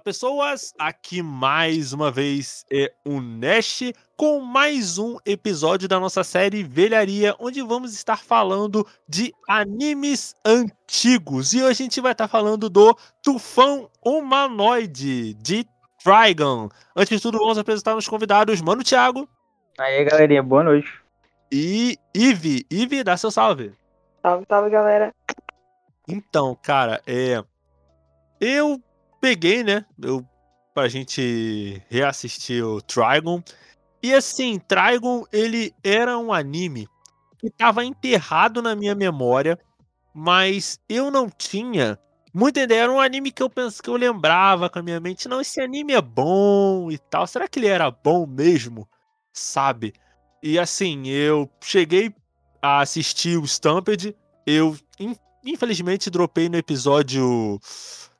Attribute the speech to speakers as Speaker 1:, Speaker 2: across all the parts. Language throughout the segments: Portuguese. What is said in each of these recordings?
Speaker 1: pessoas, aqui mais uma vez é o Nash com mais um episódio da nossa série Velharia, onde vamos estar falando de animes antigos. E hoje a gente vai estar falando do Tufão Humanoide de Trigon. Antes de tudo, vamos apresentar os convidados, Mano Thiago.
Speaker 2: Aí, galerinha, boa noite.
Speaker 1: E Ive. Ive, dá seu salve.
Speaker 3: Salve, salve, galera.
Speaker 1: Então, cara, é. Eu peguei, né? Eu, pra gente reassistir o Trigon. E assim, Trigon, ele era um anime que tava enterrado na minha memória, mas eu não tinha muita ideia. Era um anime que eu penso que eu lembrava com a minha mente. Não, esse anime é bom e tal. Será que ele era bom mesmo? Sabe? E assim, eu cheguei a assistir o Stampede. Eu, infelizmente, dropei no episódio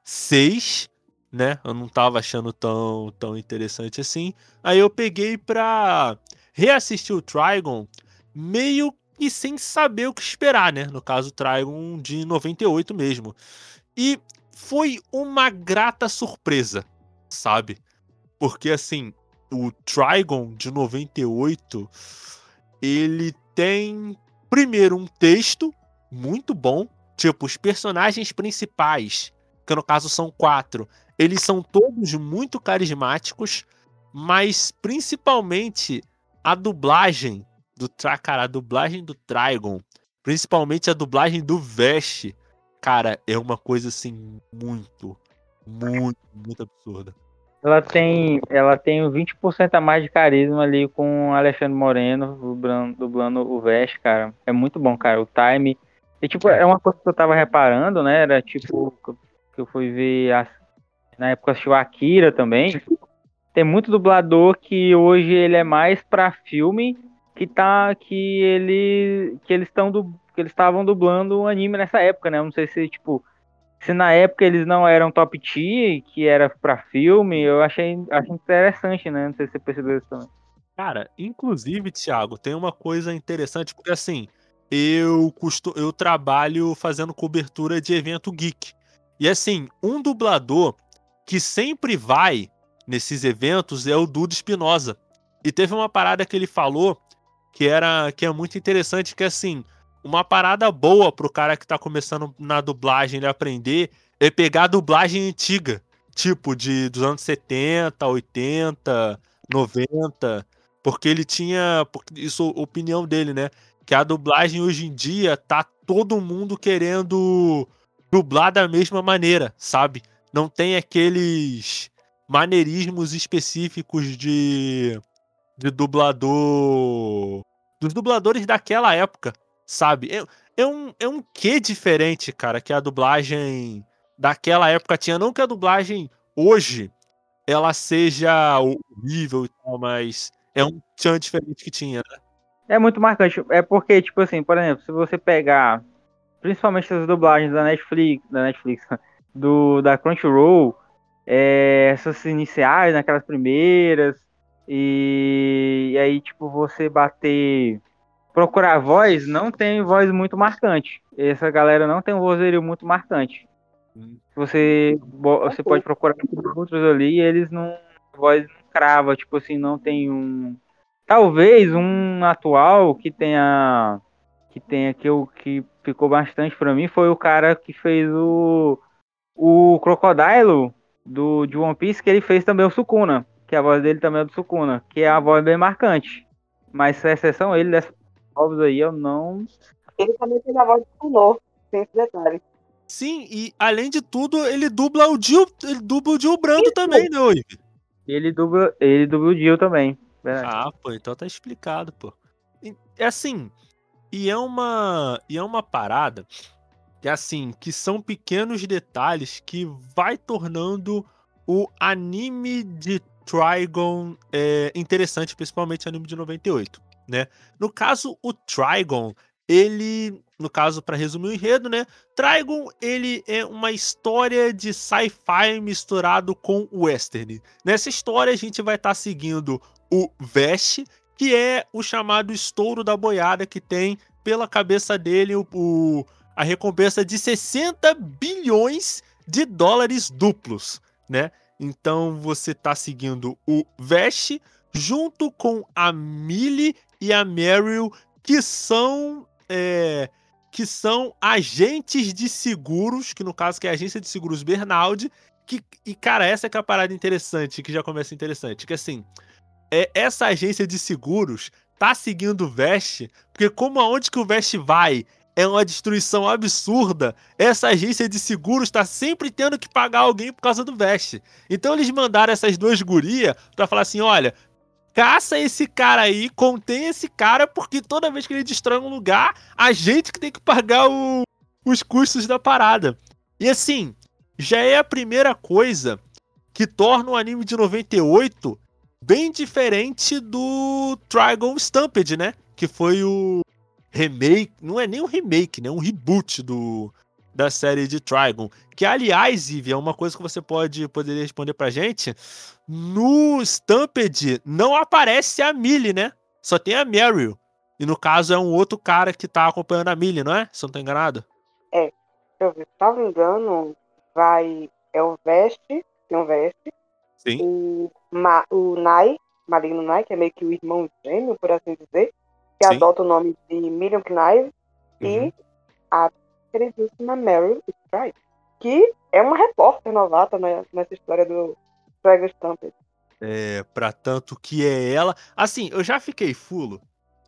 Speaker 1: 6 né? Eu não tava achando tão, tão interessante assim. Aí eu peguei pra reassistir o Trigon meio que sem saber o que esperar, né? No caso, o Trigon de 98 mesmo. E foi uma grata surpresa, sabe? Porque assim, o Trigon de 98, ele tem primeiro um texto muito bom, tipo os personagens principais, que no caso são quatro, eles são todos muito carismáticos, mas principalmente a dublagem do cara, a dublagem do Trigon, principalmente a dublagem do Vest, cara, é uma coisa assim muito, muito, muito absurda.
Speaker 2: Ela tem, ela tem 20% a mais de carisma ali com o Alexandre Moreno dublando, dublando o Vest, cara. É muito bom, cara. O time. E, tipo, é uma coisa que eu tava reparando, né? Era tipo, que eu fui ver a, na época assistiu Akira também. Tem muito dublador que hoje ele é mais para filme que tá que ele que eles estão que eles estavam dublando um anime nessa época, né? Eu não sei se tipo se na época eles não eram top tier, que era para filme, eu achei, achei interessante, né? Não sei se você percebeu isso também.
Speaker 1: Cara, inclusive, Thiago, tem uma coisa interessante, porque assim, eu custo, eu trabalho fazendo cobertura de evento geek. E assim, um dublador que sempre vai nesses eventos é o Dudu Espinosa. E teve uma parada que ele falou que era que é muito interessante, que é assim, uma parada boa pro cara que tá começando na dublagem ele aprender é pegar a dublagem antiga, tipo de dos anos 70, 80, 90, porque ele tinha, isso opinião dele, né, que a dublagem hoje em dia tá todo mundo querendo dublar da mesma maneira, sabe? não tem aqueles maneirismos específicos de, de dublador. dos dubladores daquela época, sabe? É, é, um, é um quê diferente, cara, que a dublagem daquela época tinha. Não que a dublagem hoje ela seja horrível e tal, mas é um tchan diferente que tinha, né?
Speaker 2: É muito marcante. É porque, tipo assim, por exemplo, se você pegar principalmente as dublagens da Netflix, da Netflix, do da Crunchyroll, é, essas iniciais, naquelas primeiras, e, e, aí, tipo, você bater. Procurar voz, não tem voz muito marcante. Essa galera não tem um vozerio muito marcante. Você, você pode procurar outros ali e eles não. Voz não crava, tipo assim, não tem um. Talvez um atual que tenha. Que tenha que, eu, que ficou bastante para mim foi o cara que fez o o Crocodilo do, de One Piece, que ele fez também o Sukuna, que a voz dele também é do Sukuna, que é a voz bem marcante. Mas a exceção ele dessas vozes aí, eu não.
Speaker 3: Ele também tem a voz do Kunor, tem esse detalhe.
Speaker 1: Sim, e além de tudo, ele dubla o Dio, ele dubla o Dio Brando Isso. também, né, Oi?
Speaker 2: Ele dubla, ele dubla o Dio também.
Speaker 1: Verdade. Ah, pô, então tá explicado, pô. É assim, e é uma, e é uma parada que assim, que são pequenos detalhes que vai tornando o anime de Trigon é, interessante, principalmente anime de 98, né? No caso, o Trigon, ele, no caso, para resumir o enredo, né? Trigon, ele é uma história de sci-fi misturado com western. Nessa história, a gente vai estar tá seguindo o Vest, que é o chamado estouro da boiada que tem pela cabeça dele o, o a recompensa de 60 bilhões de dólares duplos, né? Então você tá seguindo o Vest junto com a Millie e a Meryl, que são é, que são agentes de seguros, que no caso que é a agência de seguros Bernaldi, que e cara, essa é que é a parada interessante, que já começa interessante, que assim, é essa agência de seguros tá seguindo o Vest, porque como aonde que o Vest vai é uma destruição absurda, essa agência de seguros está sempre tendo que pagar alguém por causa do Vest. Então eles mandaram essas duas gurias para falar assim: olha, caça esse cara aí, contém esse cara, porque toda vez que ele destrói um lugar, a gente que tem que pagar o, os custos da parada. E assim, já é a primeira coisa que torna o anime de 98 bem diferente do Trigon Stampede, né? Que foi o remake, não é nem um remake, né? Um reboot do, da série de Trigon. Que, aliás, Ivy, é uma coisa que você pode poderia responder pra gente. No Stampede não aparece a Millie, né? Só tem a Meryl. E no caso é um outro cara que tá acompanhando a Millie, não é? Se eu não tô enganado.
Speaker 3: É, deixa eu. Se não engano, vai. É o Veste, tem um Veste.
Speaker 1: Sim.
Speaker 3: O, Ma, o Nai, Maligno Nai, que é meio que o irmão gêmeo, por assim dizer. Que
Speaker 1: Sim.
Speaker 3: adota o nome de Miriam Knive.
Speaker 1: Uhum.
Speaker 3: E a queridíssima Meryl Streep. Que é uma repórter novata né, nessa história do Dragon Stampede.
Speaker 1: É, pra tanto que é ela. Assim, eu já fiquei fulo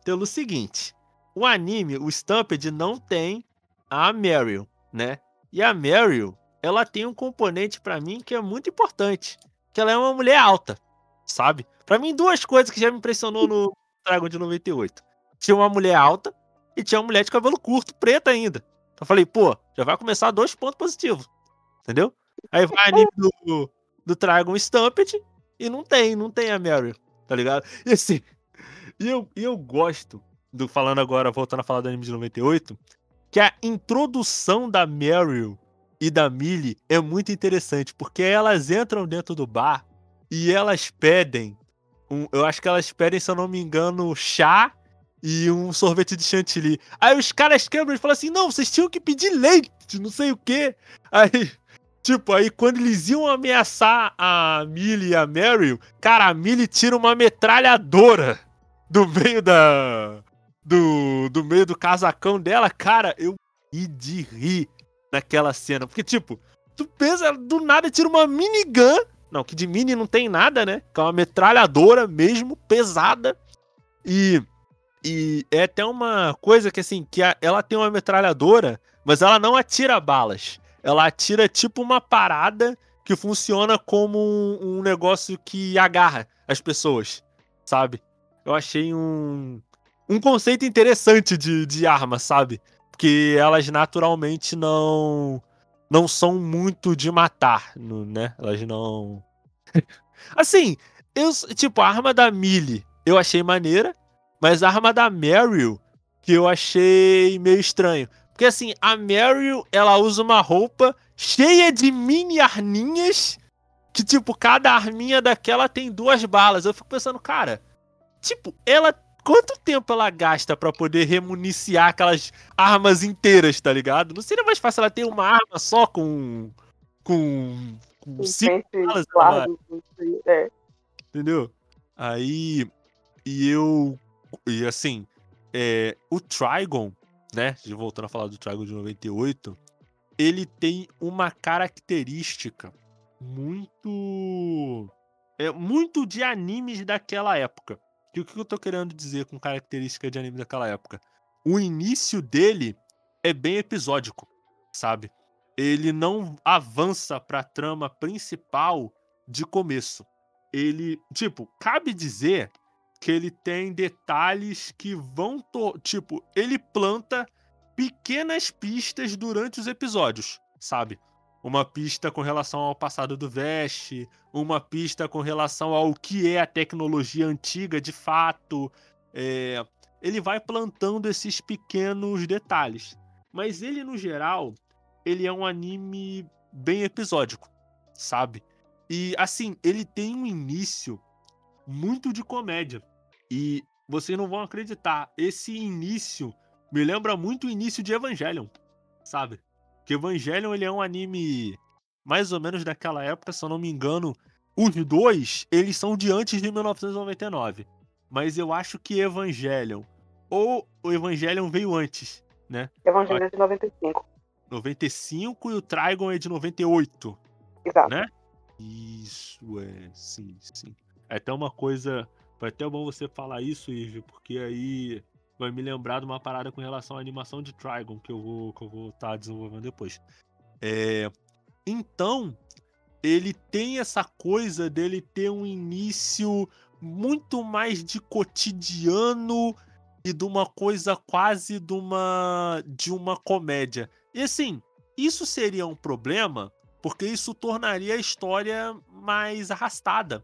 Speaker 1: pelo seguinte: o anime, o Stampede, não tem a Meryl, né? E a Meryl, ela tem um componente pra mim que é muito importante, que ela é uma mulher alta, sabe? Pra mim, duas coisas que já me impressionou no Dragon de 98. Tinha uma mulher alta e tinha uma mulher de cabelo curto, preta ainda. Eu falei, pô, já vai começar dois pontos positivos. Entendeu? Aí vai anime do, do Dragon Stampede e não tem, não tem a Meryl, tá ligado? E assim, eu, eu gosto do falando agora, voltando a falar do anime de 98, que a introdução da Meryl e da Millie é muito interessante, porque elas entram dentro do bar e elas pedem, um, eu acho que elas pedem, se eu não me engano, chá e um sorvete de chantilly. Aí os caras quebram e falam assim: não, vocês tinham que pedir leite, não sei o quê. Aí, tipo, aí quando eles iam ameaçar a Millie e a Meryl, cara, a Millie tira uma metralhadora do meio da. Do, do meio do casacão dela, cara, eu ri de rir naquela cena. Porque, tipo, tu pensa, do nada tira uma minigun. Não, que de mini não tem nada, né? Que é uma metralhadora mesmo, pesada. E e é até uma coisa que, assim, que a- ela tem uma metralhadora, mas ela não atira balas. Ela atira tipo uma parada que funciona como um, um negócio que agarra as pessoas, sabe? Eu achei um, um conceito interessante de, de arma, sabe? Porque elas naturalmente não não são muito de matar, né? Elas não. assim, eu, tipo, a arma da Millie eu achei maneira. Mas a arma da Meryl, que eu achei meio estranho. Porque assim, a Meryl, ela usa uma roupa cheia de mini arminhas. Que, tipo, cada arminha daquela tem duas balas. Eu fico pensando, cara, tipo, ela. Quanto tempo ela gasta pra poder remuniciar aquelas armas inteiras, tá ligado? Não seria mais fácil ela ter uma arma só com. com. com cinco balas,
Speaker 3: sei, é.
Speaker 1: Entendeu? Aí. E eu. E assim. é, o Trigon, né? Voltando a falar do Trigon de 98. Ele tem uma característica muito. É muito de animes daquela época. E o que eu tô querendo dizer com característica de anime daquela época? O início dele é bem episódico, sabe? Ele não avança pra trama principal de começo. Ele, tipo, cabe dizer que ele tem detalhes que vão, tipo, ele planta pequenas pistas durante os episódios, sabe? Uma pista com relação ao passado do Vest, uma pista com relação ao que é a tecnologia antiga de fato. é, Ele vai plantando esses pequenos detalhes. Mas ele, no geral, ele é um anime bem episódico, sabe? E assim, ele tem um início muito de comédia. E vocês não vão acreditar, esse início me lembra muito o início de Evangelion, sabe? Que Evangelion ele é um anime mais ou menos daquela época, se eu não me engano, os dois, eles são de antes de 1999. Mas eu acho que Evangelion. Ou o Evangelion veio antes, né?
Speaker 3: Evangelho é de 95.
Speaker 1: 95 e o Trigon é de 98.
Speaker 3: Exato.
Speaker 1: Né? Isso, é. Sim, sim. É até uma coisa. Foi até bom você falar isso, Ive, porque aí vai me lembrar de uma parada com relação à animação de Trigon que eu vou que eu vou estar tá desenvolvendo depois. É, então, ele tem essa coisa dele ter um início muito mais de cotidiano e de uma coisa quase de uma de uma comédia. E assim, isso seria um problema porque isso tornaria a história mais arrastada.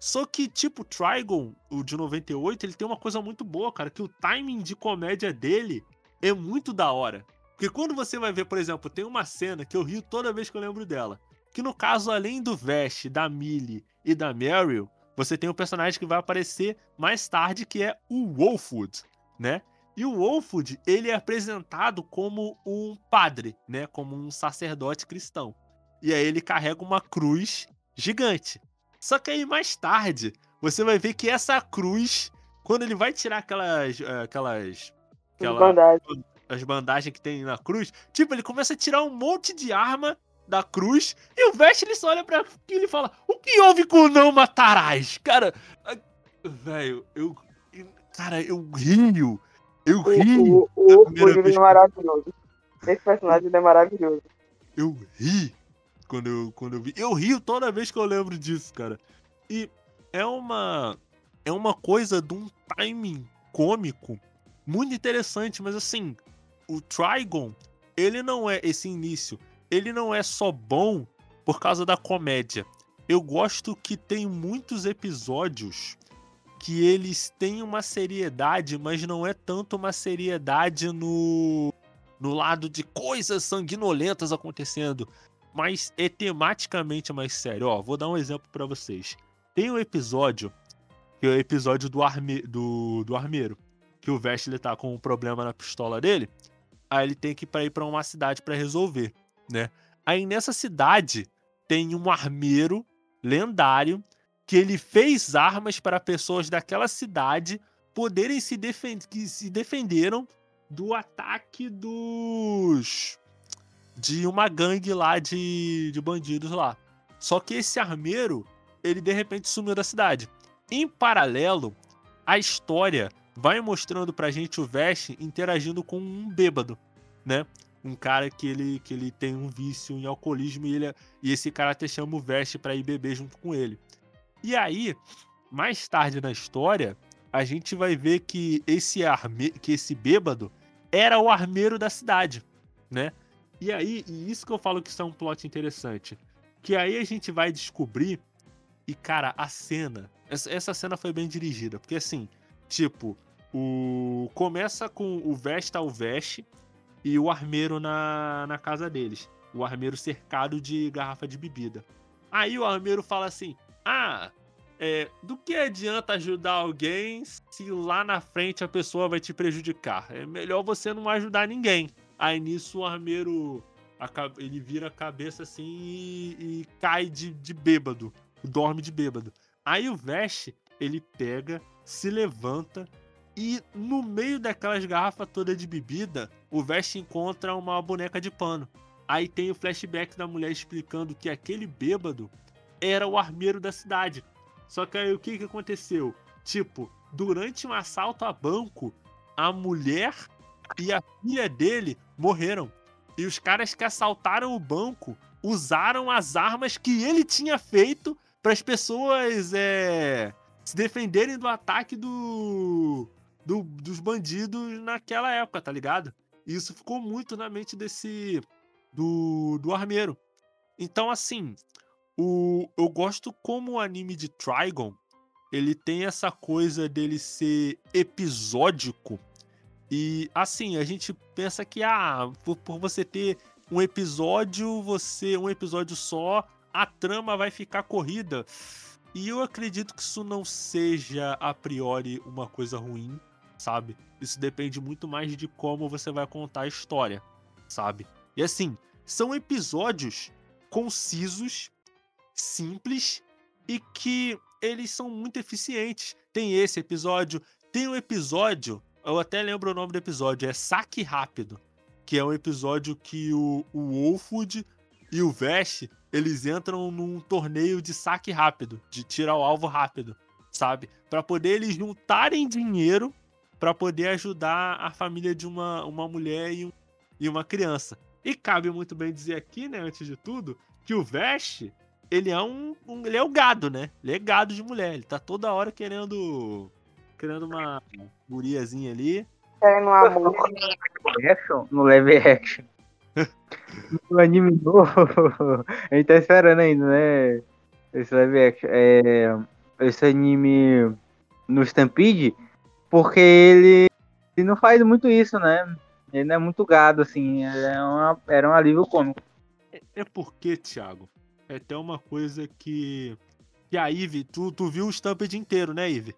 Speaker 1: Só que, tipo, Trigon, o de 98, ele tem uma coisa muito boa, cara, que o timing de comédia dele é muito da hora. Porque quando você vai ver, por exemplo, tem uma cena que eu rio toda vez que eu lembro dela. Que no caso, além do Vest, da Millie e da Meryl, você tem um personagem que vai aparecer mais tarde, que é o Wolfwood, né? E o Wolfwood, ele é apresentado como um padre, né? Como um sacerdote cristão. E aí ele carrega uma cruz gigante. Só que aí mais tarde, você vai ver que essa cruz, quando ele vai tirar aquelas. Eh, aquelas. aquela,
Speaker 3: Bandagem.
Speaker 1: as bandagens que tem na cruz, tipo, ele começa a tirar um monte de arma da cruz e o Vest ele só olha pra aquilo e fala: O que houve com não matarás? Cara, velho, eu. Cara, eu rio. Eu rio.
Speaker 3: O, o, o, o é maravilhoso. Esse personagem é maravilhoso.
Speaker 1: Eu ri quando eu, quando eu vi. Eu rio toda vez que eu lembro disso, cara. E é uma. É uma coisa de um timing cômico muito interessante, mas assim, o Trigon, ele não é esse início. Ele não é só bom por causa da comédia. Eu gosto que tem muitos episódios que eles têm uma seriedade, mas não é tanto uma seriedade no no lado de coisas sanguinolentas acontecendo mas é tematicamente mais sério. Ó, vou dar um exemplo para vocês. Tem um episódio, que é o episódio do, arme, do, do armeiro, que o Vestle tá com um problema na pistola dele, aí ele tem que ir para uma cidade para resolver, né? Aí nessa cidade tem um armeiro lendário que ele fez armas para pessoas daquela cidade poderem se defender, que se defenderam do ataque dos de uma gangue lá de, de bandidos lá. Só que esse armeiro, ele de repente sumiu da cidade. Em paralelo, a história vai mostrando pra gente o Vest interagindo com um bêbado, né? Um cara que ele, que ele tem um vício em alcoolismo e, ele, é, e esse cara até chama o Vest pra ir beber junto com ele. E aí, mais tarde na história, a gente vai ver que esse, arme, que esse bêbado era o armeiro da cidade, né? E aí, e isso que eu falo que isso é um plot interessante. Que aí a gente vai descobrir. E, cara, a cena. Essa, essa cena foi bem dirigida. Porque assim, tipo, o. Começa com o Vesta ao Veste e o armeiro na, na casa deles. O armeiro cercado de garrafa de bebida. Aí o armeiro fala assim: Ah, é, do que adianta ajudar alguém se lá na frente a pessoa vai te prejudicar? É melhor você não ajudar ninguém. Aí nisso o armeiro ele vira a cabeça assim e, e cai de, de bêbado, dorme de bêbado. Aí o Vest ele pega, se levanta e no meio daquelas garrafas todas de bebida, o Vest encontra uma boneca de pano. Aí tem o flashback da mulher explicando que aquele bêbado era o armeiro da cidade. Só que aí o que, que aconteceu? Tipo, durante um assalto a banco, a mulher e a filha dele morreram. E os caras que assaltaram o banco usaram as armas que ele tinha feito para as pessoas é, se defenderem do ataque do, do, dos bandidos naquela época, tá ligado? E isso ficou muito na mente desse do, do armeiro. Então, assim, o, eu gosto como o anime de Trigon ele tem essa coisa dele ser episódico e assim, a gente pensa que ah, por, por você ter um episódio, você um episódio só, a trama vai ficar corrida. E eu acredito que isso não seja a priori uma coisa ruim, sabe? Isso depende muito mais de como você vai contar a história, sabe? E assim, são episódios concisos, simples e que eles são muito eficientes. Tem esse episódio, tem um episódio, eu até lembro o nome do episódio, é Saque Rápido, que é um episódio que o, o Wolfwood e o Vest, eles entram num torneio de saque rápido, de tirar o alvo rápido, sabe? Para poder eles juntarem dinheiro para poder ajudar a família de uma, uma mulher e, um, e uma criança. E cabe muito bem dizer aqui, né, antes de tudo, que o Vest, ele é um, um, ele é o gado, né? Ele é gado de mulher, ele tá toda hora querendo querendo uma guriazinha ali.
Speaker 3: Querendo um amor.
Speaker 2: Action? No live action. no anime novo. A gente tá esperando ainda, né? Esse live action. É, esse anime no Stampede, porque ele, ele não faz muito isso, né? Ele não é muito gado, assim. É uma, era um alívio cômico.
Speaker 1: É, é porque, Thiago, é até uma coisa que. Que a Ivy, tu, tu viu o Stampede inteiro, né, Ivy?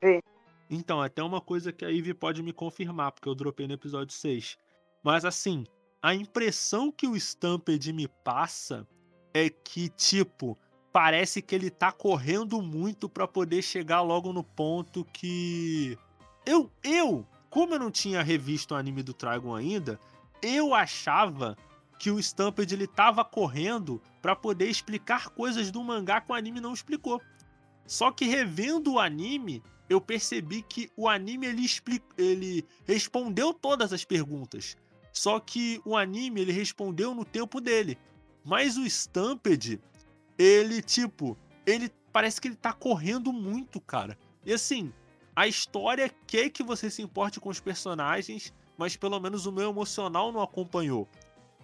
Speaker 3: Vi.
Speaker 1: Então, até uma coisa que a Ivy pode me confirmar, porque eu dropei no episódio 6. Mas assim, a impressão que o Stampede me passa é que, tipo, parece que ele tá correndo muito para poder chegar logo no ponto que. Eu, eu, como eu não tinha revisto o anime do Trigon ainda, eu achava que o Stampede ele tava correndo para poder explicar coisas do mangá que o anime não explicou. Só que revendo o anime, eu percebi que o anime ele, explica, ele respondeu todas as perguntas. Só que o anime ele respondeu no tempo dele. Mas o Stampede, ele tipo, ele parece que ele tá correndo muito, cara. E assim, a história quer que você se importe com os personagens, mas pelo menos o meu emocional não acompanhou.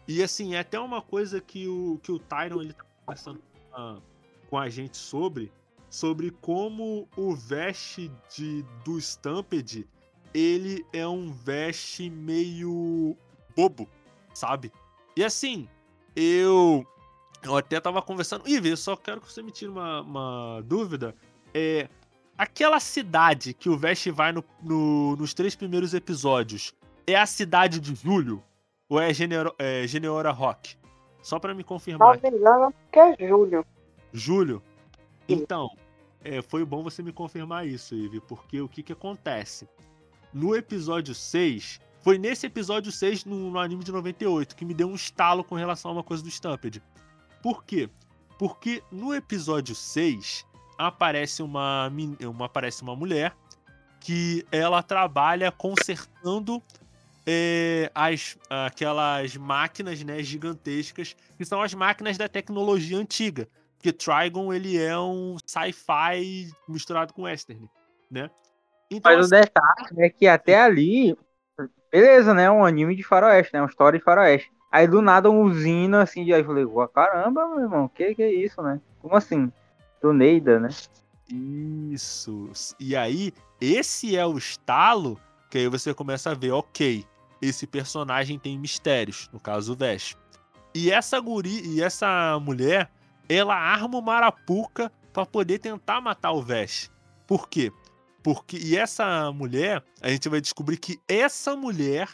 Speaker 1: E assim, é até uma coisa que o, que o Tyron ele tá conversando com, com a gente sobre, sobre como o veste de, do Stampede, ele é um veste meio bobo, sabe? E assim, eu eu até tava conversando. Ih, eu só quero que você me tire uma, uma dúvida. É. Aquela cidade que o Vest vai no, no, nos três primeiros episódios é a cidade de Júlio? Ou é, Genero, é Geneora Rock? Só para me confirmar.
Speaker 3: Não, não, que é Júlio.
Speaker 1: Júlio? Então, é, foi bom você me confirmar isso, Ivy, porque o que que acontece? No episódio 6, foi nesse episódio 6 no, no, anime de 98 que me deu um estalo com relação a uma coisa do Stampede. Por quê? Porque no episódio 6 aparece uma, uma, aparece uma mulher que ela trabalha consertando é, as, aquelas máquinas né, gigantescas, que são as máquinas da tecnologia antiga. Porque Trigon ele é um sci-fi misturado com western, né?
Speaker 2: Então, Mas assim, o detalhe é que até ali Beleza, né? Um anime de faroeste, né? Uma história de faroeste. Aí do nada uma usina assim, de aí eu falei, caramba, meu irmão, que que é isso, né? Como assim? Do Neida, né?
Speaker 1: Isso. E aí, esse é o estalo que aí você começa a ver, ok, esse personagem tem mistérios, no caso o Vesh. E essa guri, e essa mulher, ela arma o Marapuca para poder tentar matar o Vesh. Por quê? Porque e essa mulher, a gente vai descobrir que essa mulher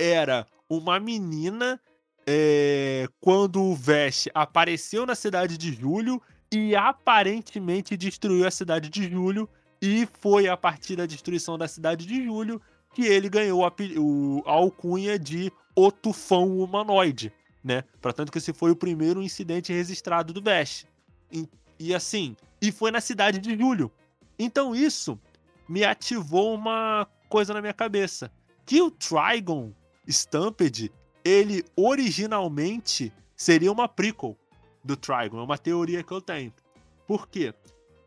Speaker 1: era uma menina é, quando o Vest apareceu na cidade de Júlio e aparentemente destruiu a cidade de Júlio e foi a partir da destruição da cidade de Júlio que ele ganhou a, o, a alcunha de O Tufão Humanoide, né? Portanto que esse foi o primeiro incidente registrado do Vest. E, e assim, e foi na cidade de Júlio. Então isso me ativou uma coisa na minha cabeça. Que o Trigon Stampede, ele originalmente seria uma prequel do Trigon. É uma teoria que eu tenho. Por quê?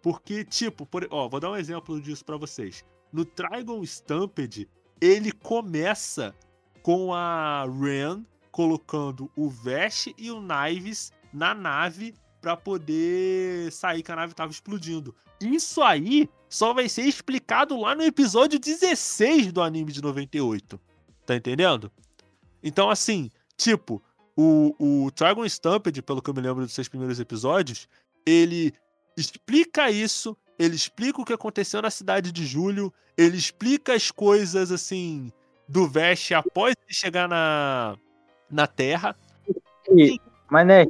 Speaker 1: Porque, tipo, por, ó, vou dar um exemplo disso para vocês. No Trigon Stampede, ele começa com a Ren colocando o Vesh e o Knives na nave para poder sair que a nave tava explodindo. Isso aí só vai ser explicado lá no episódio 16 do anime de 98. Tá entendendo? Então, assim, tipo, o, o Dragon Stampede, pelo que eu me lembro dos seis primeiros episódios, ele explica isso, ele explica o que aconteceu na cidade de Julho, ele explica as coisas, assim, do Vest após ele chegar na, na Terra.
Speaker 2: E, mas, né,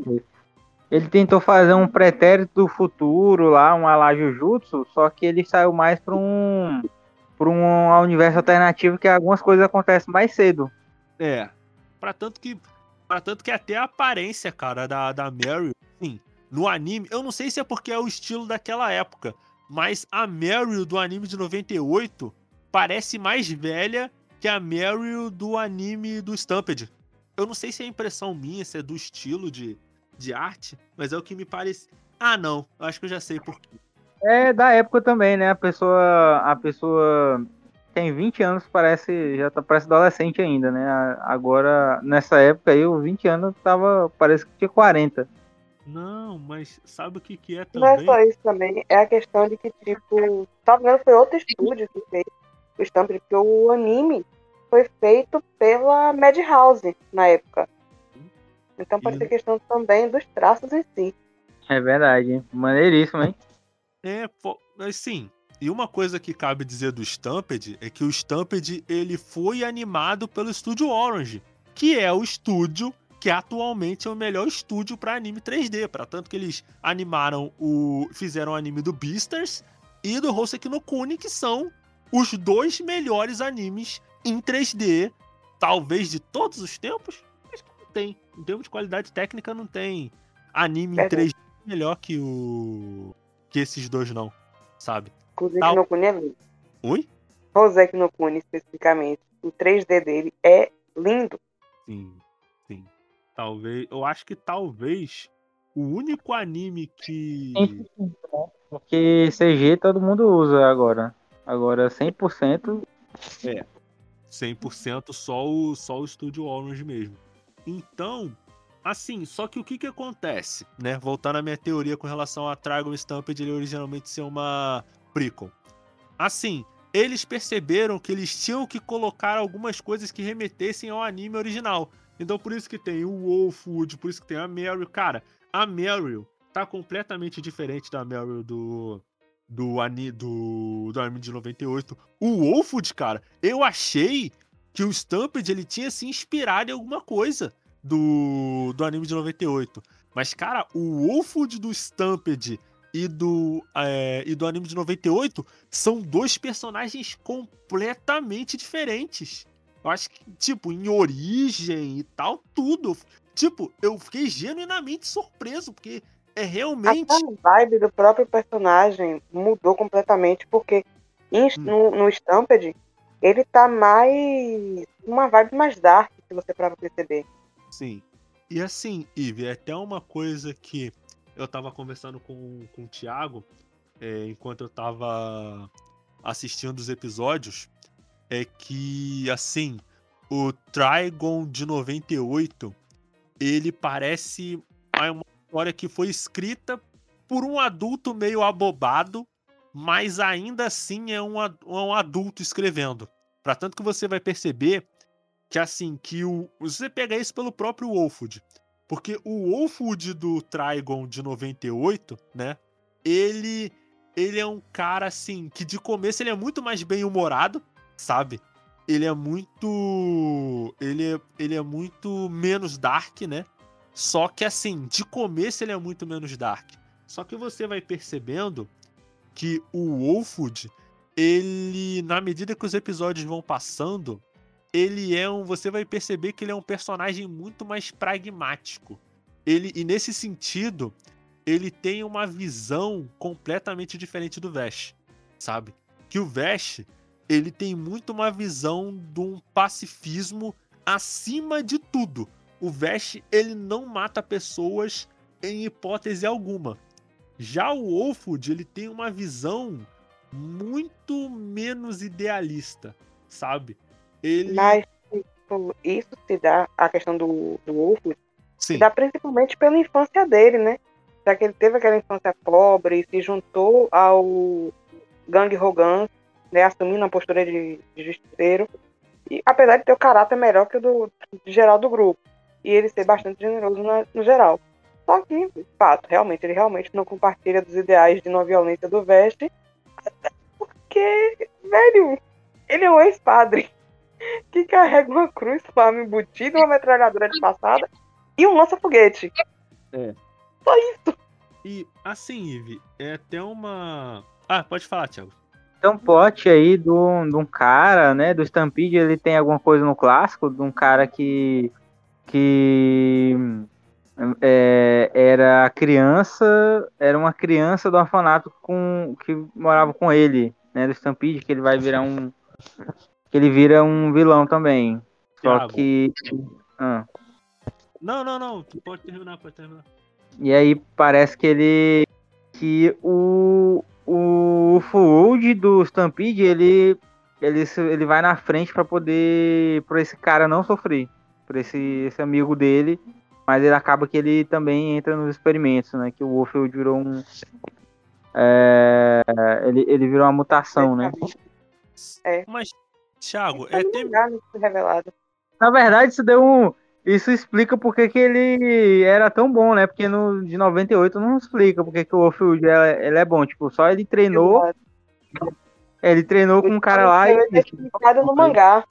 Speaker 2: ele tentou fazer um pretérito do futuro lá, um ala Jujutsu, só que ele saiu mais para um para um universo alternativo que algumas coisas acontecem mais cedo.
Speaker 1: É. Para tanto que para tanto que até a aparência, cara, da da Mary, sim, no anime, eu não sei se é porque é o estilo daquela época, mas a Meryl do anime de 98 parece mais velha que a Meryl do anime do Stampede. Eu não sei se é impressão minha, se é do estilo de, de arte, mas é o que me parece. Ah, não, eu acho que eu já sei por quê.
Speaker 2: É da época também, né? A pessoa, a pessoa tem 20 anos, parece já tá parece adolescente ainda, né? Agora nessa época aí, os 20 anos tava parece que tinha 40.
Speaker 1: Não, mas sabe o que que é também?
Speaker 3: Não é só isso também, é a questão de que tipo, talvez foi outro estúdio que fez o Stamp, porque o anime foi feito pela Madhouse na época. Então pode ser questão também dos traços em si.
Speaker 2: É verdade, maneiríssimo, hein?
Speaker 1: É, assim, e uma coisa que cabe dizer do Stampede é que o Stampede ele foi animado pelo estúdio Orange, que é o estúdio que atualmente é o melhor estúdio para anime 3D, para tanto que eles animaram o fizeram o anime do Beastars e do Hoseki no Kuni, que são os dois melhores animes em 3D, talvez de todos os tempos, mas não tem. Em termos de qualidade técnica não tem anime é em 3D melhor que o que esses dois não, sabe?
Speaker 3: Hoseki Tal... no Kuni é lindo.
Speaker 1: Oi?
Speaker 3: Hoseki no Kuni, especificamente. O 3D dele é lindo.
Speaker 1: Sim, sim. Talvez. Eu acho que talvez o único anime que.
Speaker 2: Porque CG todo mundo usa agora. Agora 100%.
Speaker 1: É. 100% só o, só o estúdio Orange mesmo. Então, Assim, só que o que que acontece, né? Voltando à minha teoria com relação a Dragon Stampede ele originalmente ser uma prequel. Assim, eles perceberam que eles tinham que colocar algumas coisas que remetessem ao anime original. Então por isso que tem o Wolfwood, por isso que tem a Meryl. Cara, a Meryl tá completamente diferente da Meryl do do, ani, do, do anime de 98. O Wolfwood, cara, eu achei que o Stampede ele tinha se inspirado em alguma coisa do, do anime de 98. Mas, cara, o Wolfwood do Stampede e do, é, e do anime de 98 são dois personagens completamente diferentes. Eu acho que, tipo, em origem e tal, tudo. Tipo, eu fiquei genuinamente surpreso, porque é realmente. A
Speaker 3: vibe do próprio personagem mudou completamente, porque em, hum. no, no Stampede ele tá mais. uma vibe mais dark, se você para perceber.
Speaker 1: Sim. E assim, Ive, é até uma coisa que eu tava conversando com, com o Thiago é, enquanto eu tava assistindo os episódios, é que, assim, o Trigon de 98, ele parece uma história que foi escrita por um adulto meio abobado, mas ainda assim é um, um adulto escrevendo. Para tanto que você vai perceber que assim, que o. Você pega isso pelo próprio Wolfwood. Porque o Wolfwood do Trigon de 98, né? Ele. Ele é um cara, assim, que de começo ele é muito mais bem-humorado, sabe? Ele é muito. Ele é, ele é muito menos dark, né? Só que, assim, de começo ele é muito menos dark. Só que você vai percebendo que o Wolfwood, ele, na medida que os episódios vão passando, ele é um. Você vai perceber que ele é um personagem muito mais pragmático. Ele, e nesse sentido, ele tem uma visão completamente diferente do Vesh, sabe? Que o Vesh, ele tem muito uma visão de um pacifismo acima de tudo. O Vesh, ele não mata pessoas em hipótese alguma. Já o Wolfwood, ele tem uma visão muito menos idealista, sabe? Ele...
Speaker 3: Mas tipo, isso se dá, a questão do, do Wolf, se dá principalmente pela infância dele, né? Já que ele teve aquela infância pobre e se juntou ao Gang Hogan, né, assumindo a postura de, de justiceiro. E apesar de ter o caráter melhor que o do geral do grupo. E ele ser bastante generoso na, no geral. Só que, fato, realmente, ele realmente não compartilha dos ideais de não violência do Veste. Porque, velho, ele é um ex-padre que carrega uma cruz com arma embutida, uma metralhadora de passada e um lança-foguete.
Speaker 1: É.
Speaker 3: Só isso.
Speaker 1: E assim, Ive, é até uma. Ah, pode falar, Thiago.
Speaker 2: Tem um plot aí de um, de um cara, né? Do Stampede, ele tem alguma coisa no clássico, de um cara que. Que. É, era criança, era uma criança do orfanato com, que morava com ele, né? Do Stampede, que ele vai virar um. que ele vira um vilão também. Só Thiago. que. Ah.
Speaker 1: Não, não, não. Pode terminar, pode terminar.
Speaker 2: E aí parece que ele. que o. O Fold do Stampede, ele. Ele, ele vai na frente para poder. para esse cara não sofrer. Por esse, esse amigo dele. Mas ele acaba que ele também entra nos experimentos, né? Que o Wolfield virou um. É, ele, ele virou uma mutação, né?
Speaker 1: É. Mas, Thiago, é, é ter...
Speaker 3: revelado.
Speaker 2: Na verdade, isso deu um. Isso explica porque que ele era tão bom, né? Porque no de 98 não explica porque que o Wolfwood é, ele é bom. Tipo, só ele treinou. Exato. Ele treinou com um cara lá e.
Speaker 3: Ele é no mangá.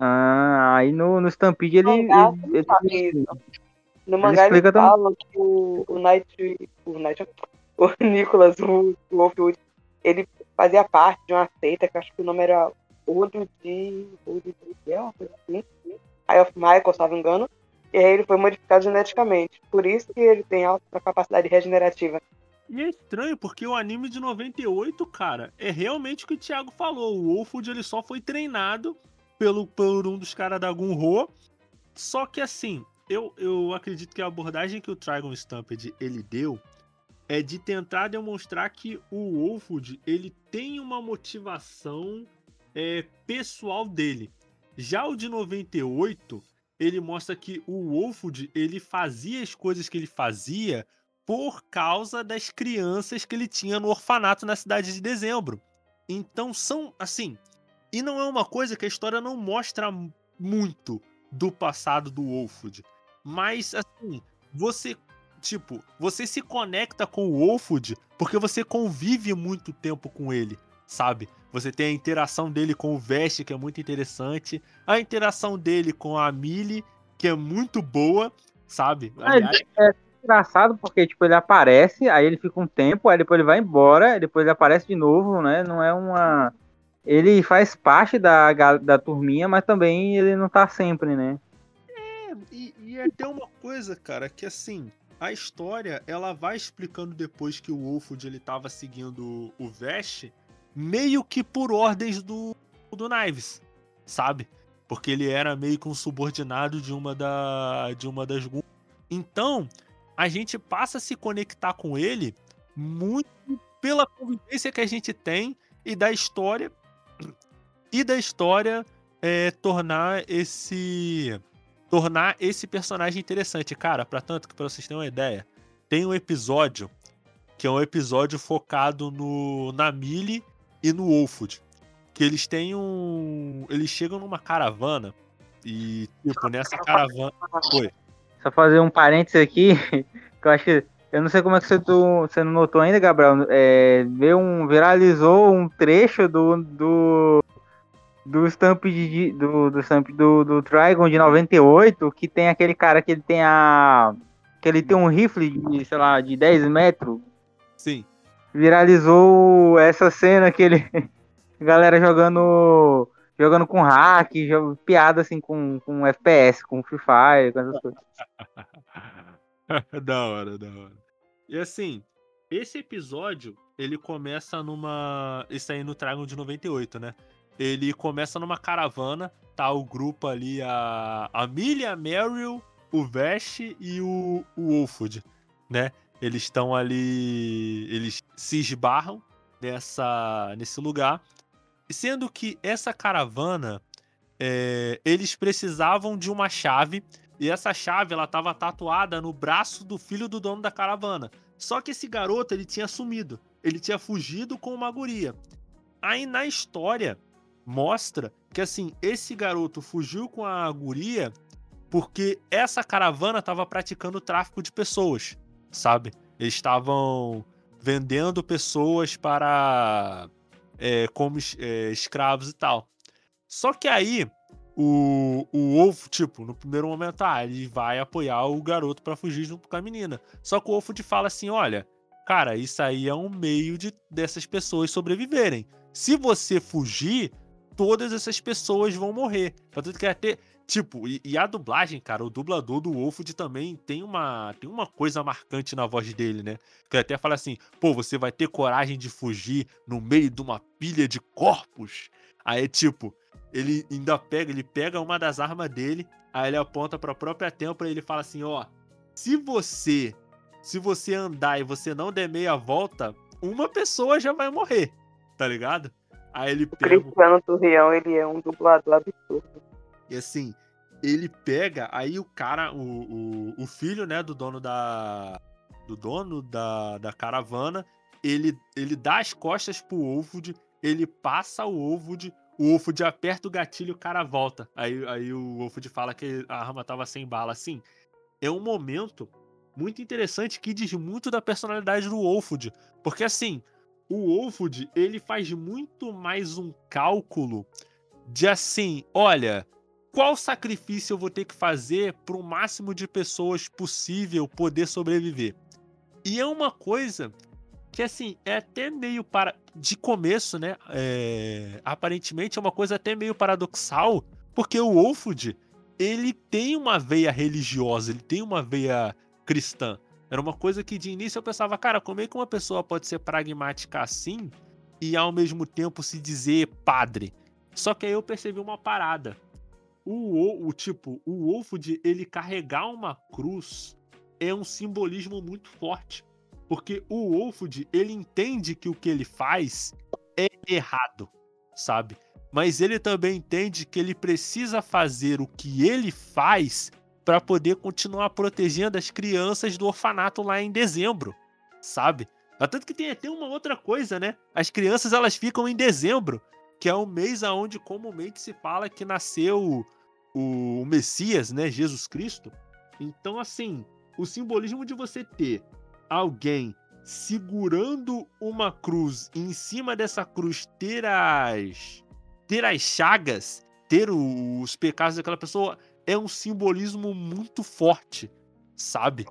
Speaker 2: Ah, aí no, no Stampede ele.
Speaker 3: Mangá, ele, ele no mangá ele, ele fala que o, o Night. O Night. O Nicholas, o, o Wolfwood, ele fazia parte de uma seita que acho que o nome era Odo de. Odo de. É uma coisa assim Eye of Michael, se não me engano, e aí ele foi modificado geneticamente. Por isso que ele tem alta capacidade regenerativa.
Speaker 1: E é estranho, porque o anime de 98, cara, é realmente o que o Thiago falou. O Wolfwood ele só foi treinado pelo, por um dos caras da Gunho. Só que assim, eu, eu acredito que a abordagem que o Trigon Stampede ele deu é de tentar demonstrar que o Wolfwood ele tem uma motivação é, pessoal dele. Já o de 98, ele mostra que o Wolfwood, ele fazia as coisas que ele fazia por causa das crianças que ele tinha no orfanato na cidade de dezembro. Então são assim, e não é uma coisa que a história não mostra muito do passado do Wolfwood, mas assim, você tipo, você se conecta com o Wolfwood porque você convive muito tempo com ele, sabe? Você tem a interação dele com o Vest, que é muito interessante. A interação dele com a Millie, que é muito boa, sabe?
Speaker 2: É, Aliás... É engraçado porque, tipo, ele aparece, aí ele fica um tempo, aí depois ele vai embora, depois ele aparece de novo, né? Não é uma... Ele faz parte da, da turminha, mas também ele não tá sempre, né?
Speaker 1: É, e, e é até uma coisa, cara, que assim, a história, ela vai explicando depois que o Wolfwood, ele tava seguindo o Vest, meio que por ordens do, do Knives, sabe? Porque ele era meio que um subordinado de uma, da, de uma das Então, a gente passa a se conectar com ele muito pela convivência que a gente tem e da história e da história é, tornar esse tornar esse personagem interessante, cara. Para tanto que para vocês terem uma ideia, tem um episódio que é um episódio focado no na Millie e no Wolfwood. Que eles têm um. Eles chegam numa caravana e, tipo, nessa caravana. Foi.
Speaker 2: Só fazer um parênteses aqui, que eu acho que. Eu não sei como é que você, tu, você não notou ainda, Gabriel. É, veio um, viralizou um trecho do. do do Stamp de, do, do Stamp do, do Dragon de 98, que tem aquele cara que ele tem a. que ele tem um rifle de, sei lá, de 10 metros.
Speaker 1: Sim
Speaker 2: viralizou essa cena que ele. galera jogando. Jogando com hack, piada assim com, com FPS, com Free Fire, com essas coisas.
Speaker 1: da hora, da hora. E assim, esse episódio, ele começa numa. Isso aí no Dragon de 98, né? Ele começa numa caravana, tá o grupo ali, a, a Millie, a Meryl, o Vash e o, o Wolfwood, né? Eles estão ali. Eles se esbarram nessa, nesse lugar. Sendo que essa caravana. É, eles precisavam de uma chave. E essa chave ela estava tatuada no braço do filho do dono da caravana. Só que esse garoto ele tinha sumido. Ele tinha fugido com uma guria. Aí na história mostra que assim, esse garoto fugiu com a guria porque essa caravana estava praticando tráfico de pessoas sabe? Eles estavam vendendo pessoas para é, como é, escravos e tal. Só que aí o, o Wolf, tipo, no primeiro momento, ah, ele vai apoiar o garoto para fugir junto com a menina. Só que o Wolf fala assim: olha, cara, isso aí é um meio de dessas pessoas sobreviverem. Se você fugir, todas essas pessoas vão morrer. Tanto que até. Tipo, e, e, a dublagem, cara, o dublador do Wolford também tem uma, tem uma coisa marcante na voz dele, né? Que até fala assim: pô, você vai ter coragem de fugir no meio de uma pilha de corpos. Aí, tipo, ele ainda pega, ele pega uma das armas dele, aí ele aponta pra própria têmpora e ele fala assim: ó, se você, se você andar e você não der meia volta, uma pessoa já vai morrer, tá ligado? Aí ele
Speaker 3: o pega. Cristiano Turrião, ele é um dublador absurdo.
Speaker 1: E assim, ele pega, aí o cara, o, o, o filho, né, do dono da. Do dono da, da caravana, ele, ele dá as costas pro Wolfwood, ele passa o Wolfwood, o Wolfwood aperta o gatilho e o cara volta. Aí, aí o Wolfwood fala que a arma tava sem bala. Assim, é um momento muito interessante que diz muito da personalidade do Wolfwood. Porque assim, o Wolfwood, ele faz muito mais um cálculo de assim, olha, qual sacrifício eu vou ter que fazer para o máximo de pessoas possível poder sobreviver. E é uma coisa que, assim, é até meio para. De começo, né? É... Aparentemente é uma coisa até meio paradoxal, porque o Wolfwood ele tem uma veia religiosa, ele tem uma veia cristã. Era uma coisa que de início eu pensava, cara, como é que uma pessoa pode ser pragmática assim e ao mesmo tempo se dizer padre? Só que aí eu percebi uma parada o, o tipo, o Wolfwood, ele carregar uma cruz é um simbolismo muito forte. Porque o Wolfwood, ele entende que o que ele faz é errado, sabe? Mas ele também entende que ele precisa fazer o que ele faz para poder continuar protegendo as crianças do orfanato lá em dezembro, sabe? Tanto que tem até uma outra coisa, né? As crianças elas ficam em dezembro, que é o mês aonde comumente se fala que nasceu o Messias, né, Jesus Cristo. Então, assim, o simbolismo de você ter alguém segurando uma cruz e em cima dessa cruz ter as ter as chagas, ter os pecados daquela pessoa é um simbolismo muito forte, sabe?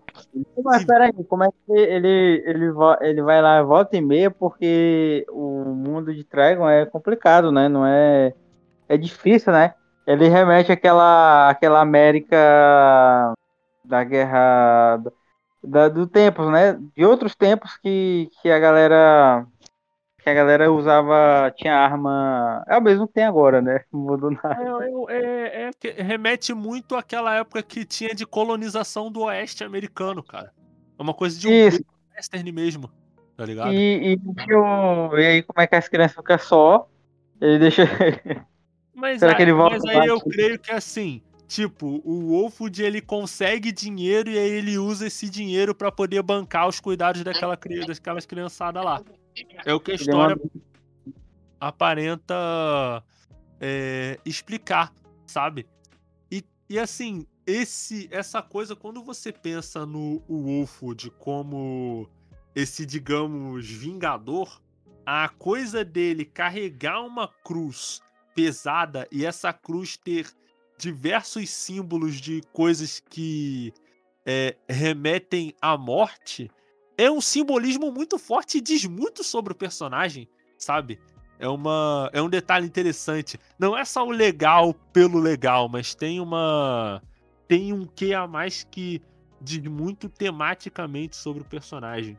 Speaker 2: Mas peraí, como é que ele, ele, ele vai lá volta e meia porque o mundo de Dragon é complicado, né? Não é. É difícil, né? Ele remete àquela, àquela América da guerra da, do tempo, né? De outros tempos que, que a galera que a galera usava tinha arma é o mesmo que tem agora, né? Não mudou nada.
Speaker 1: É, é, é, remete muito àquela época que tinha de colonização do oeste americano, cara. É uma coisa de um
Speaker 2: Isso.
Speaker 1: western mesmo, tá ligado?
Speaker 2: E, e, e aí como é que as crianças ficam só? Ele deixa
Speaker 1: Mas, Será aí, que ele volta mas aí eu creio que assim, tipo, o Wolfwood ele consegue dinheiro e aí ele usa esse dinheiro para poder bancar os cuidados daquela, daquelas criançadas lá. É o que a história aparenta é, explicar, sabe? E, e assim, esse essa coisa, quando você pensa no Wolfwood como esse, digamos, vingador, a coisa dele carregar uma cruz pesada e essa cruz ter diversos símbolos de coisas que é, remetem à morte é um simbolismo muito forte e diz muito sobre o personagem, sabe? É, uma, é um detalhe interessante. Não é só o legal pelo legal, mas tem uma. Tem um que a mais que diz muito tematicamente sobre o personagem.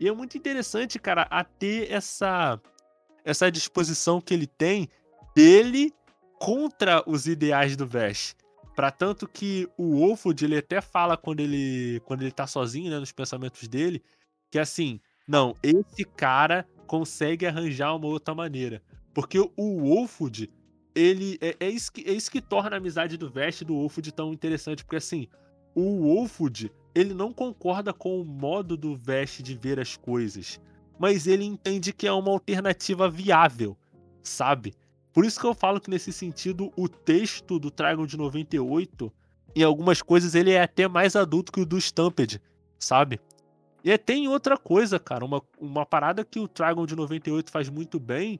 Speaker 1: E é muito interessante, cara, a ter essa, essa disposição que ele tem dele contra os ideais do Vash. Para tanto que o Wolfwood, ele até fala quando ele quando ele tá sozinho, né, nos pensamentos dele, que assim, não, esse cara consegue arranjar uma outra maneira. Porque o Wolfwood, ele é, é, isso que, é isso que torna a amizade do Vest e do Wolfwood tão interessante, porque assim, o Wolfwood, ele não concorda com o modo do Vest de ver as coisas, mas ele entende que é uma alternativa viável, sabe? Por isso que eu falo que nesse sentido o texto do Trigon de 98, em algumas coisas ele é até mais adulto que o do Stamped, sabe? E tem outra coisa, cara, uma, uma parada que o Trigon de 98 faz muito bem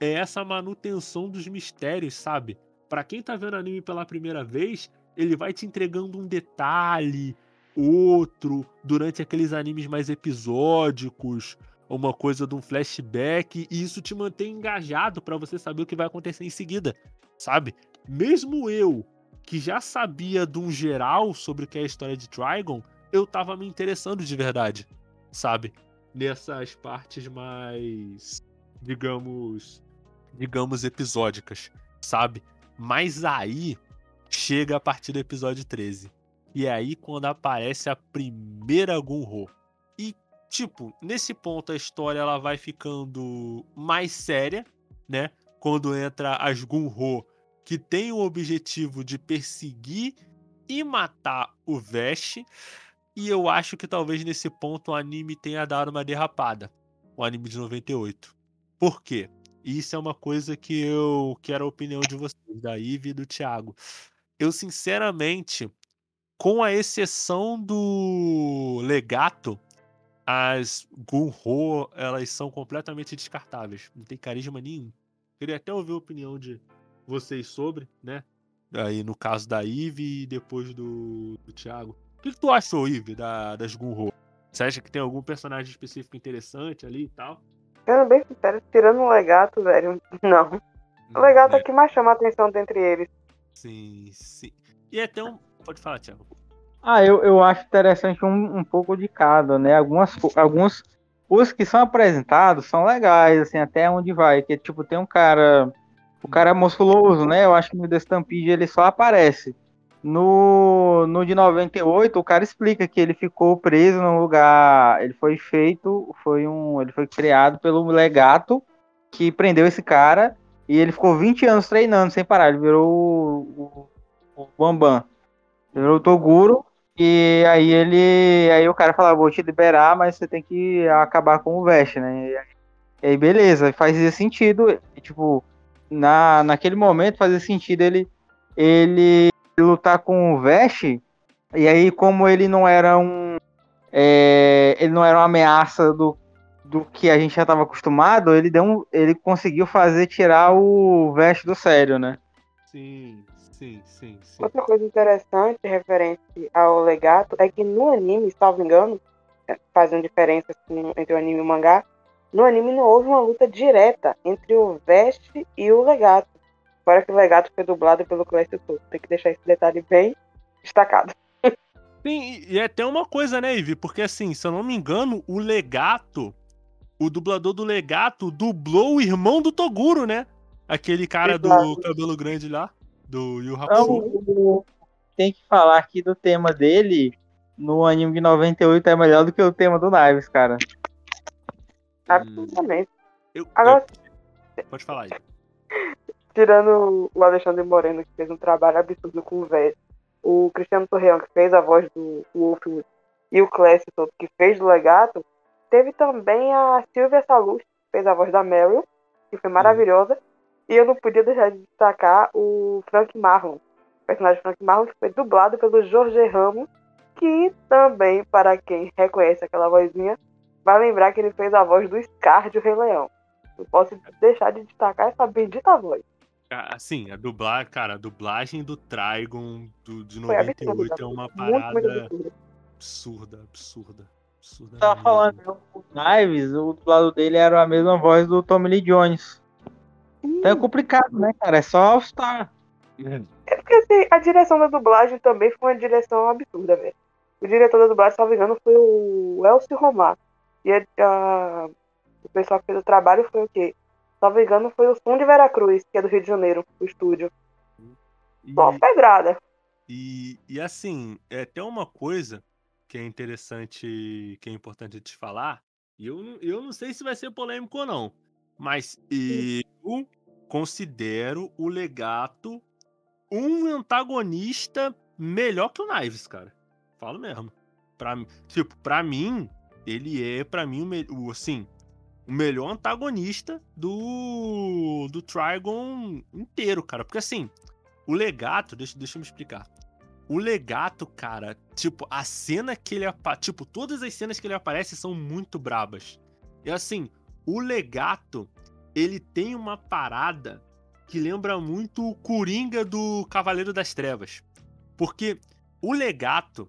Speaker 1: é essa manutenção dos mistérios, sabe? para quem tá vendo anime pela primeira vez, ele vai te entregando um detalhe, outro, durante aqueles animes mais episódicos, uma coisa de um flashback, e isso te mantém engajado para você saber o que vai acontecer em seguida, sabe? Mesmo eu, que já sabia de um geral sobre o que é a história de Trigon, eu tava me interessando de verdade, sabe? Nessas partes mais, digamos, digamos episódicas, sabe? Mas aí chega a partir do episódio 13. E é aí quando aparece a primeira Gunho. Tipo, nesse ponto a história ela vai ficando mais séria, né? Quando entra as Gunho que tem o objetivo de perseguir e matar o Vest. E eu acho que talvez nesse ponto o anime tenha dado uma derrapada. O anime de 98. Por quê? Isso é uma coisa que eu quero a opinião de vocês, da Ive e do Thiago. Eu, sinceramente, com a exceção do Legato, as Gunho, elas são completamente descartáveis. Não tem carisma nenhum. Queria até ouvir a opinião de vocês sobre, né? Aí no caso da Eve e depois do, do Thiago. O que, que tu achou, Eve, da, das Gunho? Você acha que tem algum personagem específico interessante ali e tal?
Speaker 3: Sendo bem sincero, tirando o legato, velho, não. O legato é, é que mais chama a atenção dentre eles.
Speaker 1: Sim, sim. E até um. Pode falar, Thiago.
Speaker 2: Ah, eu, eu acho interessante um, um pouco de cada, né? Algumas, alguns. Os que são apresentados são legais, assim, até onde vai. Que, tipo, tem um cara. O cara é musculoso, né? Eu acho que no The Stampede ele só aparece. No, no de 98, o cara explica que ele ficou preso num lugar. Ele foi feito, foi um. Ele foi criado pelo legato que prendeu esse cara. E ele ficou 20 anos treinando sem parar. Ele virou o, o, o Bambam. Ele virou o Toguro. E aí ele. Aí o cara falava, vou te liberar, mas você tem que acabar com o Vest, né? E aí, beleza, fazia sentido. E, tipo, na, naquele momento fazia sentido ele. Ele lutar com o Vest, e aí como ele não era um é, ele não era uma ameaça do, do que a gente já estava acostumado, ele deu um, ele conseguiu fazer tirar o Vest do sério, né?
Speaker 1: Sim, sim, sim, sim.
Speaker 3: Outra coisa interessante referente ao Legato é que no anime, salvo engano, fazendo diferença assim, entre o anime e o mangá, no anime não houve uma luta direta entre o Vest e o Legato. Fora que o Legato foi dublado pelo Clécio Souto. Tem que deixar esse detalhe bem destacado.
Speaker 1: Sim, e é até uma coisa, né, Ivy? Porque assim, se eu não me engano, o Legato, o dublador do Legato dublou o irmão do Toguro, né? Aquele cara do cabelo grande lá, do Yu Hakusho.
Speaker 2: Tem que falar aqui do tema dele no anime de 98 é melhor do que o tema do Knives, cara.
Speaker 3: Absolutamente.
Speaker 1: Eu, Agora... Eu... Pode falar aí.
Speaker 3: Tirando o Alexandre Moreno, que fez um trabalho absurdo com o velho, o Cristiano Torreão, que fez a voz do Wolfwood, e o Clécio, que fez o Legato, teve também a Silvia Salus, que fez a voz da Meryl, que foi maravilhosa, e eu não podia deixar de destacar o Frank Marlon, o personagem Frank Marlon, que foi dublado pelo Jorge Ramos, que também, para quem reconhece aquela vozinha, vai lembrar que ele fez a voz do Scar de o Rei Leão. Não posso deixar de destacar essa bendita voz.
Speaker 1: Assim, a dublagem, cara, a dublagem do Trigon do, de 98 é uma parada muito, muito absurda, absurda. absurda
Speaker 2: Tava falando, o Knives, o dublado dele era a mesma voz do Tommy Lee Jones. Então é complicado, né, cara? É só All-Star.
Speaker 3: É porque assim, a direção da dublagem também foi uma direção absurda, velho. O diretor da dublagem, se não me engano, foi o Elcio Romar. E a, a, o pessoal que fez o trabalho foi o quê? não me engano, foi o Som de Veracruz, que é do Rio de Janeiro, o estúdio. E, Só pedrada.
Speaker 1: E, e assim, é até uma coisa que é interessante, que é importante te falar, e eu, eu não sei se vai ser polêmico ou não, mas eu considero o Legato um antagonista melhor que o Knives, cara. Falo mesmo. Pra, tipo, pra mim, ele é, pra mim, o, assim, o melhor antagonista do do Trigon inteiro, cara. Porque assim, o Legato, deixa, deixa eu me explicar. O Legato, cara, tipo, a cena que ele tipo, todas as cenas que ele aparece são muito brabas. E assim, o Legato, ele tem uma parada que lembra muito o Coringa do Cavaleiro das Trevas. Porque o Legato,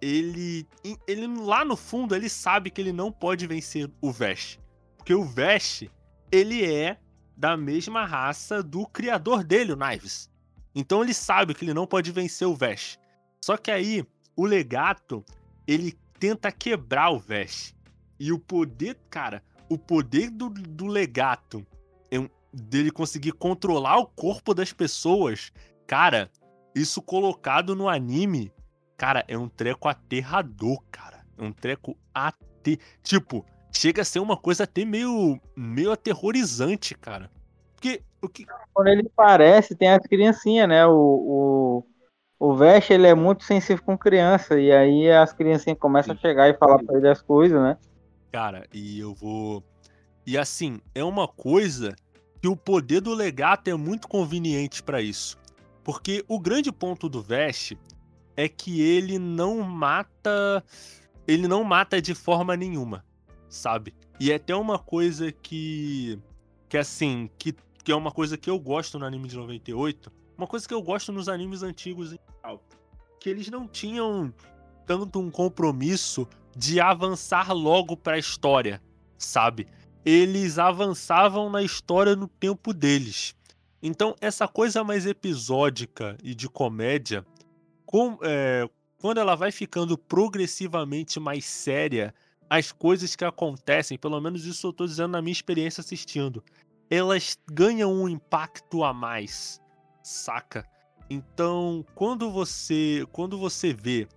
Speaker 1: ele, ele lá no fundo, ele sabe que ele não pode vencer o Vesh. Porque o Vesh, ele é da mesma raça do criador dele, o Knives. Então ele sabe que ele não pode vencer o Vesh. Só que aí, o Legato, ele tenta quebrar o Vesh. E o poder, cara, o poder do, do Legato, dele conseguir controlar o corpo das pessoas, cara, isso colocado no anime, cara, é um treco aterrador, cara. É um treco até. Tipo, chega a ser uma coisa até meio, meio aterrorizante, cara. Porque o que.
Speaker 2: Quando ele parece, tem as criancinhas, né? O, o, o Vesh, ele é muito sensível com criança. E aí as criancinhas começam Sim. a chegar e falar pra ele as coisas, né?
Speaker 1: Cara, e eu vou. E assim, é uma coisa que o poder do legato é muito conveniente para isso. Porque o grande ponto do Vest é que ele não mata. Ele não mata de forma nenhuma, sabe? E é até uma coisa que. Que assim, que, que é uma coisa que eu gosto no anime de 98. Uma coisa que eu gosto nos animes antigos em. Que eles não tinham tanto um compromisso de avançar logo para a história, sabe? Eles avançavam na história no tempo deles. Então, essa coisa mais episódica e de comédia, com, é, quando ela vai ficando progressivamente mais séria, as coisas que acontecem, pelo menos isso eu estou dizendo na minha experiência assistindo, elas ganham um impacto a mais, saca? Então, quando você, quando você vê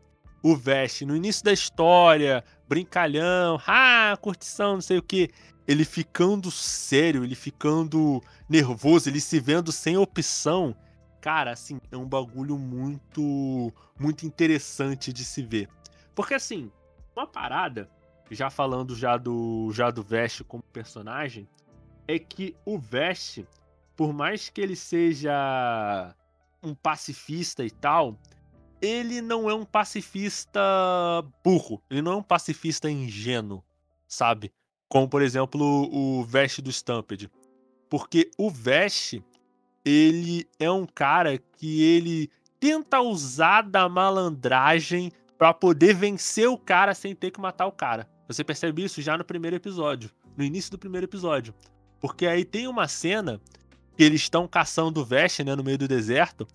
Speaker 1: o Vest no início da história, brincalhão, ah, curtição, não sei o que, ele ficando sério, ele ficando nervoso, ele se vendo sem opção. Cara, assim, é um bagulho muito muito interessante de se ver. Porque assim, uma parada, já falando já do já do Vest como personagem, é que o Vest, por mais que ele seja um pacifista e tal, ele não é um pacifista burro, ele não é um pacifista ingênuo, sabe? Como, por exemplo, o Vest do Stampede. Porque o Vest, ele é um cara que ele tenta usar da malandragem para poder vencer o cara sem ter que matar o cara. Você percebe isso já no primeiro episódio, no início do primeiro episódio. Porque aí tem uma cena que eles estão caçando o Vest, né, no meio do deserto.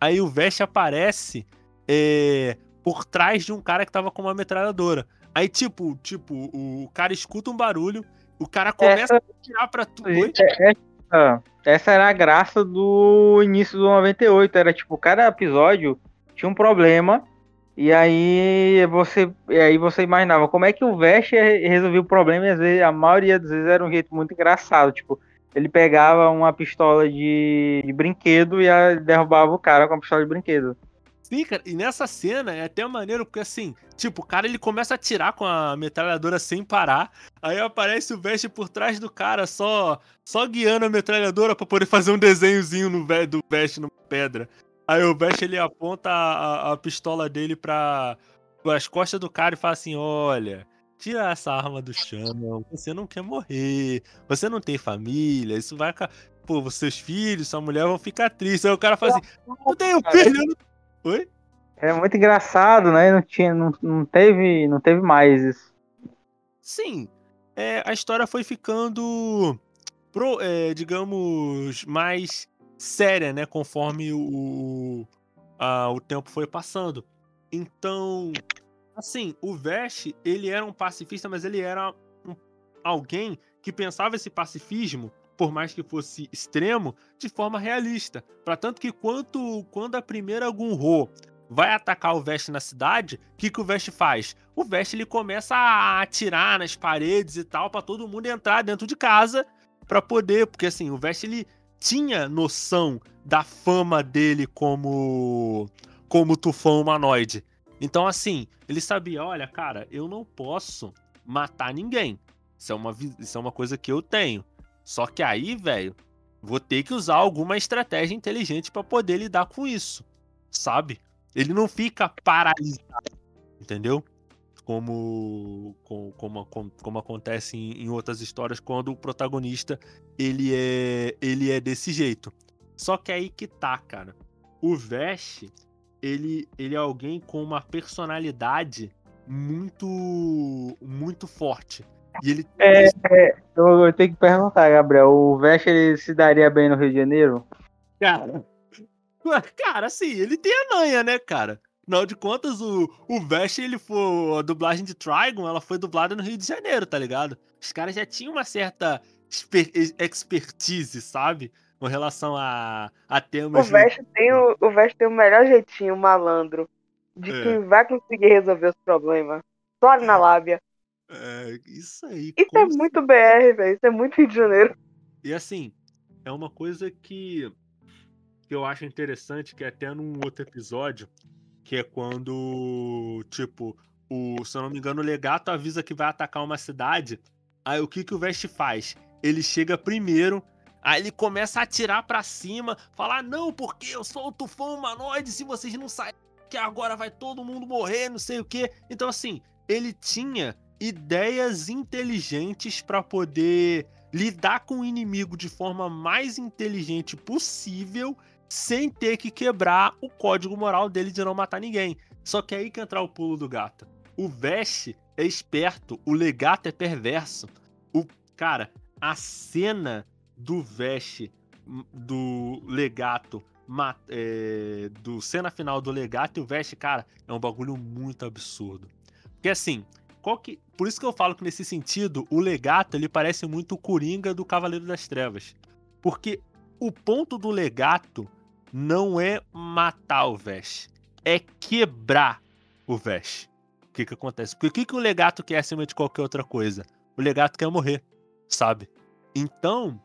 Speaker 1: Aí o Vest aparece é, por trás de um cara que tava com uma metralhadora. Aí, tipo, tipo, o cara escuta um barulho, o cara começa essa... a tirar pra tu.
Speaker 2: Essa, essa era a graça do início do 98. Era tipo, cada episódio tinha um problema. E aí você, e aí você imaginava como é que o Vest resolvia o problema, e às vezes, a maioria das vezes era um jeito muito engraçado. Tipo, ele pegava uma pistola de, de brinquedo e derrubava o cara com a pistola de brinquedo.
Speaker 1: Sim, cara, e nessa cena é até maneiro, porque assim, tipo, o cara ele começa a atirar com a metralhadora sem parar, aí aparece o Vest por trás do cara, só só guiando a metralhadora para poder fazer um desenhozinho no do Vest numa pedra. Aí o Vest ele aponta a, a, a pistola dele para as costas do cara e fala assim: Olha, tira essa arma do chão, você não quer morrer, você não tem família, isso vai. Pô, seus filhos, sua mulher vão ficar tristes. Aí o cara fala assim: Eu tenho filho, eu não Oi?
Speaker 2: É muito engraçado, né? Não, tinha, não, não, teve, não teve mais isso.
Speaker 1: Sim. É, a história foi ficando, pro, é, digamos, mais séria, né? Conforme o, a, o tempo foi passando. Então, assim, o Vest, ele era um pacifista, mas ele era um, alguém que pensava esse pacifismo por mais que fosse extremo, de forma realista. Para tanto que quanto, quando a primeira Gunho vai atacar o Vest na cidade, o que, que o Vest faz? O Vest ele começa a atirar nas paredes e tal, para todo mundo entrar dentro de casa para poder, porque assim, o Vest ele tinha noção da fama dele como como tufão humanoide. Então assim, ele sabia, olha, cara, eu não posso matar ninguém. Isso é uma, isso é uma coisa que eu tenho. Só que aí, velho, vou ter que usar alguma estratégia inteligente para poder lidar com isso, sabe? Ele não fica paralisado, entendeu? Como, como, como, como acontece em, em, outras histórias quando o protagonista ele é, ele é desse jeito. Só que aí que tá, cara. O Vest, ele, ele é alguém com uma personalidade muito muito forte. E ele
Speaker 2: é, é, eu tenho que perguntar, Gabriel, o Vest ele se daria bem no Rio de Janeiro?
Speaker 1: Cara, cara, assim, ele tem a manha, né, cara? Afinal de contas, o, o Vest, ele foi. A dublagem de Trigon, ela foi dublada no Rio de Janeiro, tá ligado? Os caras já tinham uma certa expertise, sabe? Com relação a, a temas.
Speaker 3: O Vest, tem o, o Vest tem o melhor jeitinho malandro de é. quem vai conseguir resolver os problemas. Só ali na lábia.
Speaker 1: É, isso aí.
Speaker 3: Isso é muito BR, velho. Isso é muito Rio de Janeiro.
Speaker 1: E assim, é uma coisa que, que eu acho interessante, que até num outro episódio, que é quando, tipo, o, se eu não me engano, o legato avisa que vai atacar uma cidade. Aí o que, que o Vest faz? Ele chega primeiro, aí ele começa a atirar para cima, falar: não, porque eu sou o tufão humanoide, se vocês não saírem, que agora vai todo mundo morrer, não sei o quê. Então, assim, ele tinha ideias inteligentes para poder lidar com o inimigo de forma mais inteligente possível sem ter que quebrar o código moral dele de não matar ninguém. Só que é aí que entra o pulo do gato. O Vest é esperto, o Legato é perverso. O cara, a cena do Vest do Legato é, do cena final do Legato e o Vest, cara, é um bagulho muito absurdo. Porque assim, qual que, por isso que eu falo que nesse sentido, o Legato ele parece muito o Coringa do Cavaleiro das Trevas. Porque o ponto do Legato não é matar o Vesh, é quebrar o Vesh. O que que acontece? Porque o que, que o legato quer acima de qualquer outra coisa? O legato quer morrer, sabe? Então,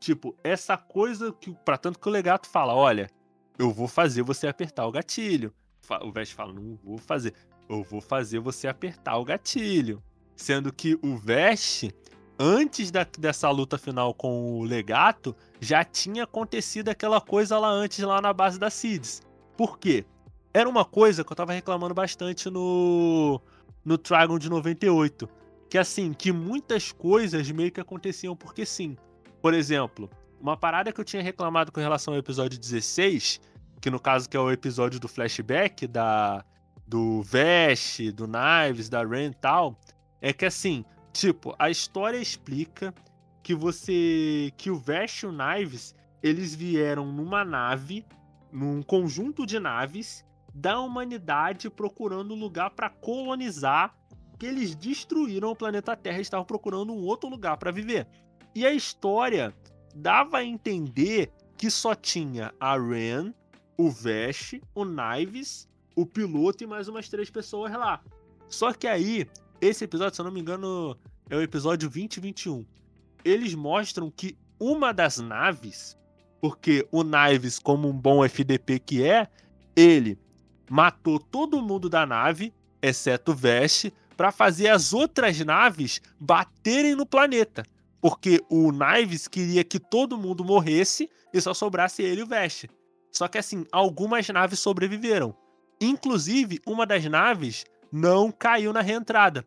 Speaker 1: tipo, essa coisa que, para tanto que o legato fala, olha, eu vou fazer você apertar o gatilho. O Vesh fala, não vou fazer. Eu vou fazer você apertar o gatilho. Sendo que o Vesh, antes da, dessa luta final com o Legato, já tinha acontecido aquela coisa lá antes, lá na base da Seeds. Por quê? Era uma coisa que eu tava reclamando bastante no, no Dragon de 98. Que assim, que muitas coisas meio que aconteciam porque sim. Por exemplo, uma parada que eu tinha reclamado com relação ao episódio 16, que no caso que é o episódio do flashback da do Vash, do Knives, da Ren e tal, é que assim, Tipo, a história explica que você. que o Vash e o Knives eles vieram numa nave, num conjunto de naves da humanidade procurando lugar para colonizar, que eles destruíram o planeta Terra e estavam procurando um outro lugar para viver. E a história dava a entender que só tinha a Ren, o Vash, o Knives, o piloto e mais umas três pessoas lá. Só que aí esse episódio, se eu não me engano, é o episódio 2021. Eles mostram que uma das naves, porque o Knives, como um bom FDP que é, ele matou todo mundo da nave, exceto o Vest, para fazer as outras naves baterem no planeta. Porque o Knives queria que todo mundo morresse e só sobrasse ele e o Vest. Só que assim, algumas naves sobreviveram. Inclusive, uma das naves não caiu na reentrada.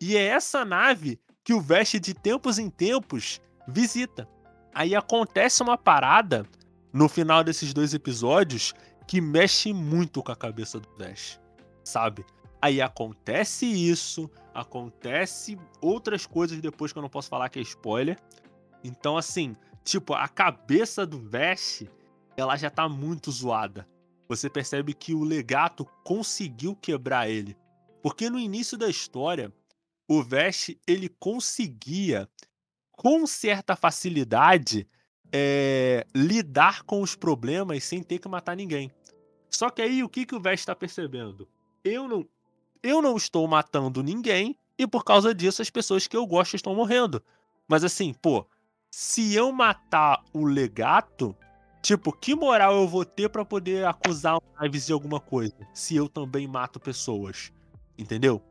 Speaker 1: E é essa nave que o Vest de tempos em tempos visita. Aí acontece uma parada no final desses dois episódios que mexe muito com a cabeça do Vest, sabe? Aí acontece isso, acontece outras coisas depois que eu não posso falar que é spoiler. Então, assim, tipo, a cabeça do Vest, ela já tá muito zoada. Você percebe que o legato conseguiu quebrar ele. Porque no início da história, o Vest ele conseguia, com certa facilidade, é, lidar com os problemas sem ter que matar ninguém. Só que aí o que, que o Vest está percebendo? Eu não, eu não estou matando ninguém e por causa disso as pessoas que eu gosto estão morrendo. Mas assim, pô, se eu matar o legato, tipo, que moral eu vou ter para poder acusar o Ives de alguma coisa? Se eu também mato pessoas. Entendeu?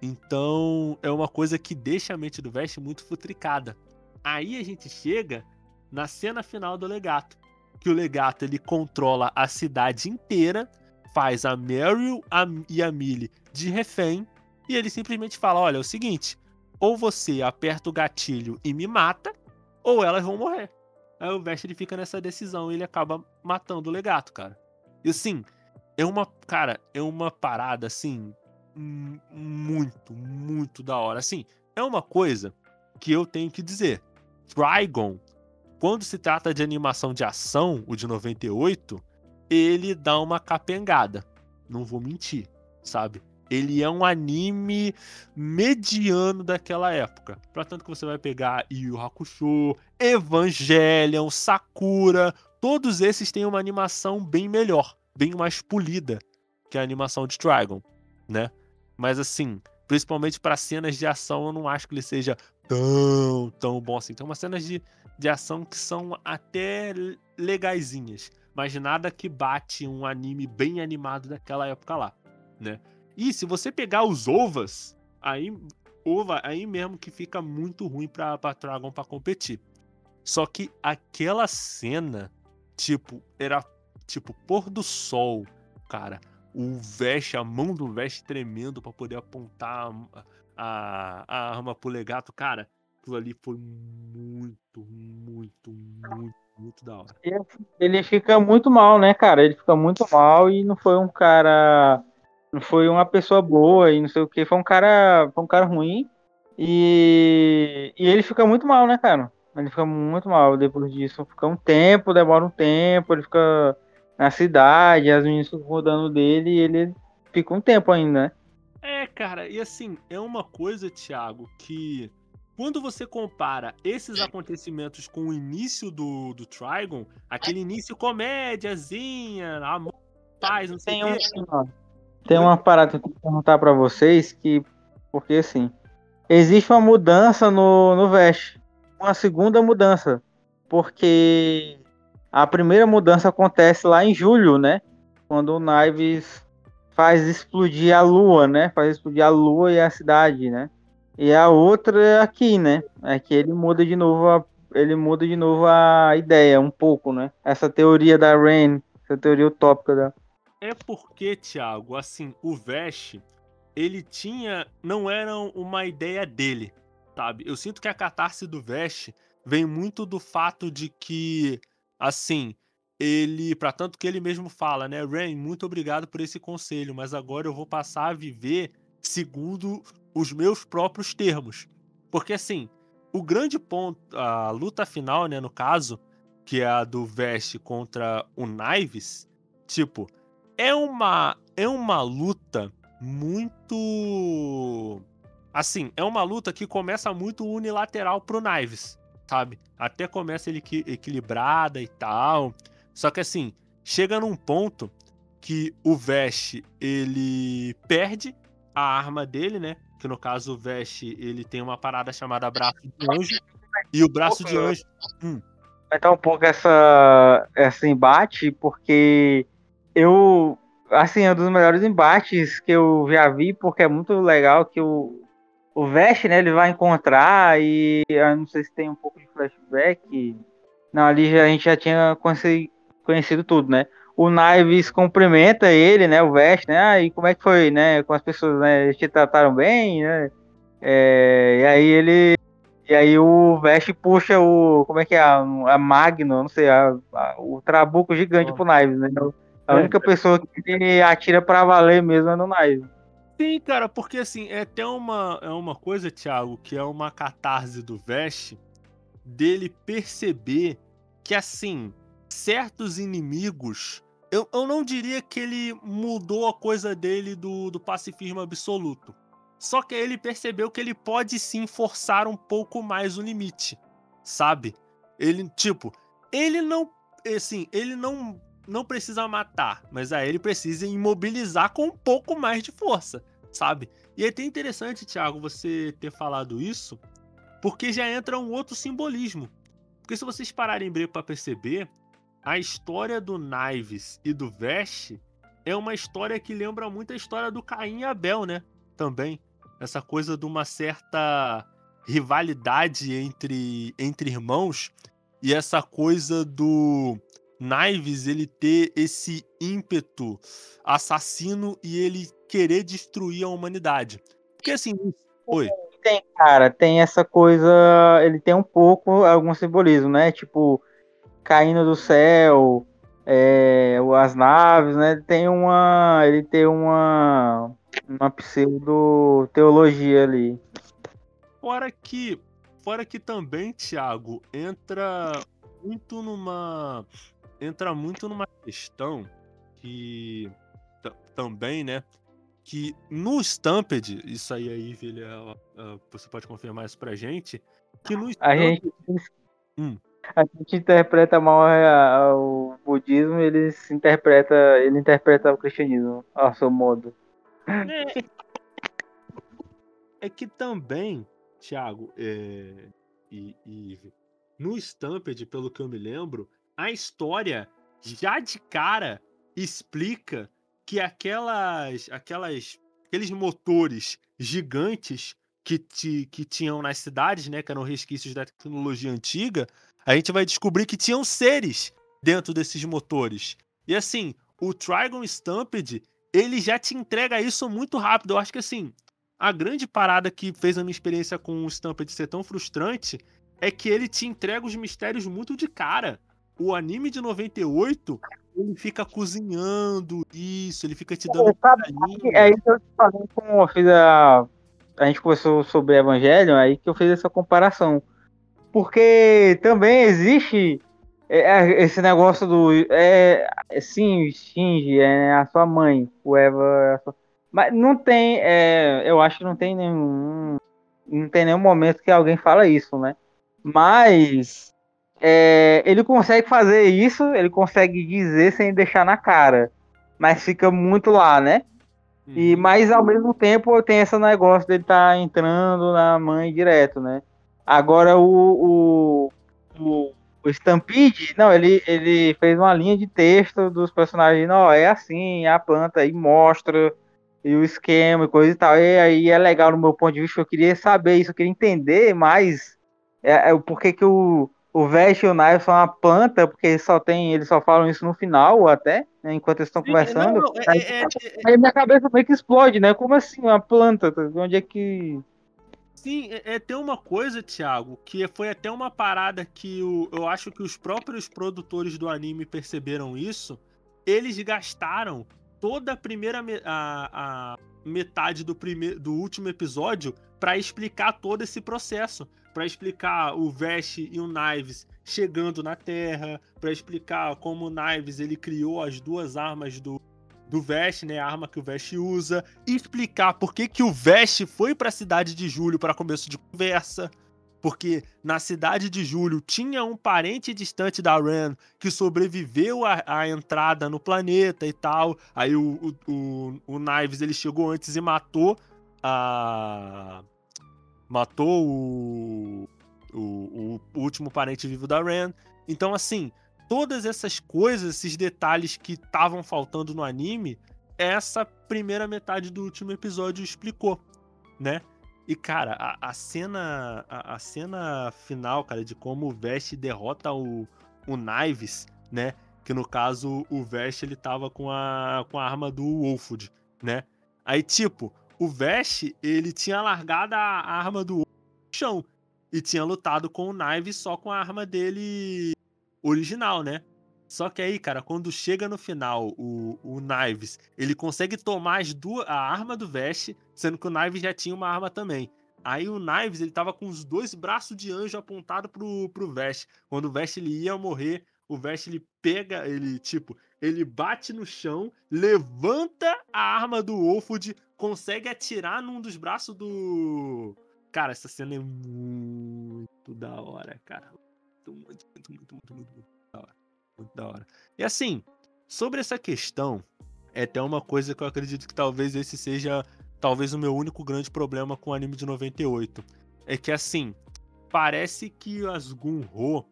Speaker 1: Então é uma coisa que deixa a mente do Vest muito futricada. Aí a gente chega na cena final do Legato, que o Legato ele controla a cidade inteira, faz a Meryl e a Millie de refém e ele simplesmente fala: "Olha, é o seguinte, ou você aperta o gatilho e me mata, ou elas vão morrer". Aí o Vest ele fica nessa decisão e ele acaba matando o Legato, cara. E assim, é uma, cara, é uma parada assim muito, muito da hora. Assim, é uma coisa que eu tenho que dizer. Trigon, quando se trata de animação de ação, o de 98, ele dá uma capengada. Não vou mentir, sabe? Ele é um anime mediano daquela época. Portanto que você vai pegar Yu Hakusho, Evangelion, Sakura, todos esses têm uma animação bem melhor, bem mais polida que a animação de Trigon, né? Mas assim, principalmente para cenas de ação, eu não acho que ele seja tão, tão bom assim. Tem umas cenas de, de ação que são até legaisinhas, mas nada que bate um anime bem animado daquela época lá, né? E se você pegar os ovas, aí ova aí mesmo que fica muito ruim pra, pra Dragon pra competir. Só que aquela cena, tipo, era tipo pôr do sol, cara. O veste, a mão do veste tremendo para poder apontar a, a arma pro legato, cara. Aquilo ali foi muito, muito, muito, muito da hora.
Speaker 2: Ele fica muito mal, né, cara? Ele fica muito mal e não foi um cara não foi uma pessoa boa e não sei o que, foi um cara, foi um cara ruim. E, e ele fica muito mal, né, cara? Ele fica muito mal depois disso. Fica um tempo, demora um tempo, ele fica na cidade, as meninas ficam rodando dele e ele fica um tempo ainda, né?
Speaker 1: É, cara, e assim, é uma coisa, Thiago, que quando você compara esses acontecimentos com o início do, do Trigon, aquele início comédiazinha, amor, paz, não sei o que.
Speaker 2: Tem uma parada que eu vou perguntar para vocês que porque assim, existe uma mudança no no Vest, uma segunda mudança, porque a primeira mudança acontece lá em julho, né? Quando o Knives faz explodir a lua, né? Faz explodir a lua e a cidade, né? E a outra é aqui, né? É que ele muda de novo a, ele muda de novo a ideia um pouco, né? Essa teoria da Rain, essa teoria utópica da
Speaker 1: é porque, Thiago, assim, o Vest, ele tinha. Não era uma ideia dele, sabe? Eu sinto que a catarse do Vest vem muito do fato de que, assim, ele. para tanto que ele mesmo fala, né? Rain, muito obrigado por esse conselho, mas agora eu vou passar a viver segundo os meus próprios termos. Porque, assim, o grande ponto, a luta final, né, no caso, que é a do Vest contra o Knives, tipo, é uma é uma luta muito assim, é uma luta que começa muito unilateral pro Knives, sabe? Até começa ele equilibrada e tal. Só que assim, chega num ponto que o Vest ele perde a arma dele, né? Que no caso o Vest ele tem uma parada chamada braço de anjo e o braço de anjo. Hum.
Speaker 2: Dar um pouco essa esse embate porque eu assim, é um dos melhores embates que eu já vi, porque é muito legal que o, o Vest, né, ele vai encontrar e eu não sei se tem um pouco de flashback. Não, ali já, a gente já tinha conhecido, tudo, né? O Knives cumprimenta ele, né, o Vest, né? Ah, e como é que foi, né, com as pessoas, né? Eles te trataram bem, né? É, e aí ele e aí o Vest puxa o. Como é que é? A, a Magno, não sei, a, a, o trabuco gigante oh. pro Knives, né? A é. única pessoa que atira para valer mesmo é no Knives.
Speaker 1: Sim, cara, porque assim, é até uma, é uma coisa, Thiago, que é uma catarse do Vest dele perceber que, assim, certos inimigos. Eu, eu não diria que ele mudou a coisa dele do, do pacifismo absoluto. Só que ele percebeu que ele pode sim forçar um pouco mais o limite, sabe? Ele, tipo, ele não. Assim, ele não não precisa matar, mas aí ele precisa imobilizar com um pouco mais de força, sabe? E é até interessante, Thiago, você ter falado isso, porque já entra um outro simbolismo. Porque se vocês pararem bem para perceber, a história do Knives e do Vest é uma história que lembra muito a história do Caim e Abel, né? Também. Essa coisa de uma certa rivalidade entre, entre irmãos e essa coisa do Knives ele ter esse ímpeto assassino e ele querer destruir a humanidade. Porque assim, oi.
Speaker 2: Tem, cara, tem essa coisa, ele tem um pouco algum simbolismo, né? Tipo, caindo do céu, é, as naves, né? Tem uma. Ele tem uma. Uma pseudo teologia ali.
Speaker 1: Fora que. Fora que também, Thiago, entra muito numa. Entra muito numa questão que também, né? Que no Stampede, isso aí, aí ele, você pode confirmar isso pra gente, que no
Speaker 2: Stampede... A gente, hum. a gente interpreta mal o budismo, ele se interpreta, ele interpreta o cristianismo ao seu modo.
Speaker 1: É, é que também, Thiago, é, e, e no Stampede, pelo que eu me lembro, a história já de cara explica que aquelas, aquelas, aqueles motores gigantes que, ti, que tinham nas cidades, né, que eram resquícios da tecnologia antiga, a gente vai descobrir que tinham seres dentro desses motores. E assim, o Trigon Stampede, ele já te entrega isso muito rápido. Eu acho que assim, a grande parada que fez a minha experiência com o Stampede ser tão frustrante é que ele te entrega os mistérios muito de cara. O anime de 98, ele fica cozinhando isso, ele fica te dando.
Speaker 2: É, é isso que eu falei como eu fiz a. A gente conversou sobre Evangelho, aí que eu fiz essa comparação. Porque também existe é, é esse negócio do. É, é, sim, Shinji é a sua mãe, o Eva. É sua... Mas não tem. É, eu acho que não tem nenhum. Não tem nenhum momento que alguém fala isso, né? Mas é, ele consegue fazer isso, ele consegue dizer sem deixar na cara, mas fica muito lá, né? Uhum. E mas ao mesmo tempo tem esse negócio dele estar tá entrando na mãe direto, né? Agora o, o, o, o Stampede, não, ele, ele fez uma linha de texto dos personagens, não, é assim, a planta e mostra e o esquema e coisa e tal. E aí é legal no meu ponto de vista, eu queria saber isso, eu queria entender mais é, é, por que, que o o Vest e o Knife são uma planta, porque só tem, eles só falam isso no final até, né, enquanto eles estão conversando. Não, é, aí, é, é, aí, minha cabeça meio que explode, né? Como assim, uma planta? Onde é que.
Speaker 1: Sim, é, é, tem uma coisa, Thiago, que foi até uma parada que o, eu acho que os próprios produtores do anime perceberam isso. Eles gastaram toda a primeira a, a metade do, primeiro, do último episódio para explicar todo esse processo para explicar o Vesh e o Knives chegando na Terra, para explicar como o Knives ele criou as duas armas do do Vesh, né, a arma que o Vesh usa, explicar por que que o Vesh foi para a cidade de Julho para começo de conversa, porque na cidade de Julho tinha um parente distante da Ren que sobreviveu à entrada no planeta e tal. Aí o, o, o, o Knives ele chegou antes e matou a matou o, o, o último parente vivo da Ren. Então, assim, todas essas coisas, esses detalhes que estavam faltando no anime, essa primeira metade do último episódio explicou, né? E, cara, a, a cena a, a, cena final, cara, de como o Vest derrota o, o Knives, né? Que no caso o Vest ele tava com a, com a arma do Wolfwood, né? Aí, tipo, o Vesh, ele tinha largado a arma do chão e tinha lutado com o Knife só com a arma dele original, né? Só que aí, cara, quando chega no final o, o Knives, ele consegue tomar as duas, a arma do Vesh, sendo que o Knives já tinha uma arma também. Aí o Knives, ele tava com os dois braços de anjo apontados pro, pro Vesh. Quando o Vesh ele ia morrer, o Vesh ele pega, ele tipo, ele bate no chão, levanta a arma do Wolfwood, consegue atirar num dos braços do. Cara, essa cena é muito da hora, cara. Muito, muito, muito, muito, muito, muito, da hora. Muito da hora. E assim, sobre essa questão, é até uma coisa que eu acredito que talvez esse seja talvez o meu único grande problema com o anime de 98. É que assim, parece que as Gunho,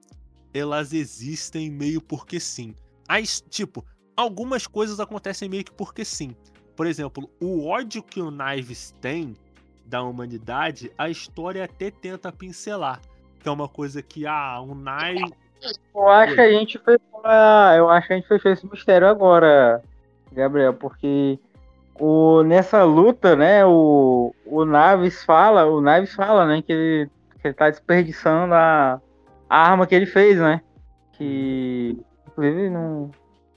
Speaker 1: elas existem meio porque sim. As, tipo, algumas coisas acontecem meio que porque sim. Por exemplo, o ódio que o Knives tem da humanidade, a história até tenta pincelar. Que é uma coisa que, ah, o Knives.
Speaker 2: Eu acho que a gente foi. Eu acho que a gente fechou esse mistério agora, Gabriel, porque o, nessa luta, né, o, o Naves fala, o Naves fala, né, que ele, que ele tá desperdiçando a, a arma que ele fez, né? Que, inclusive, não.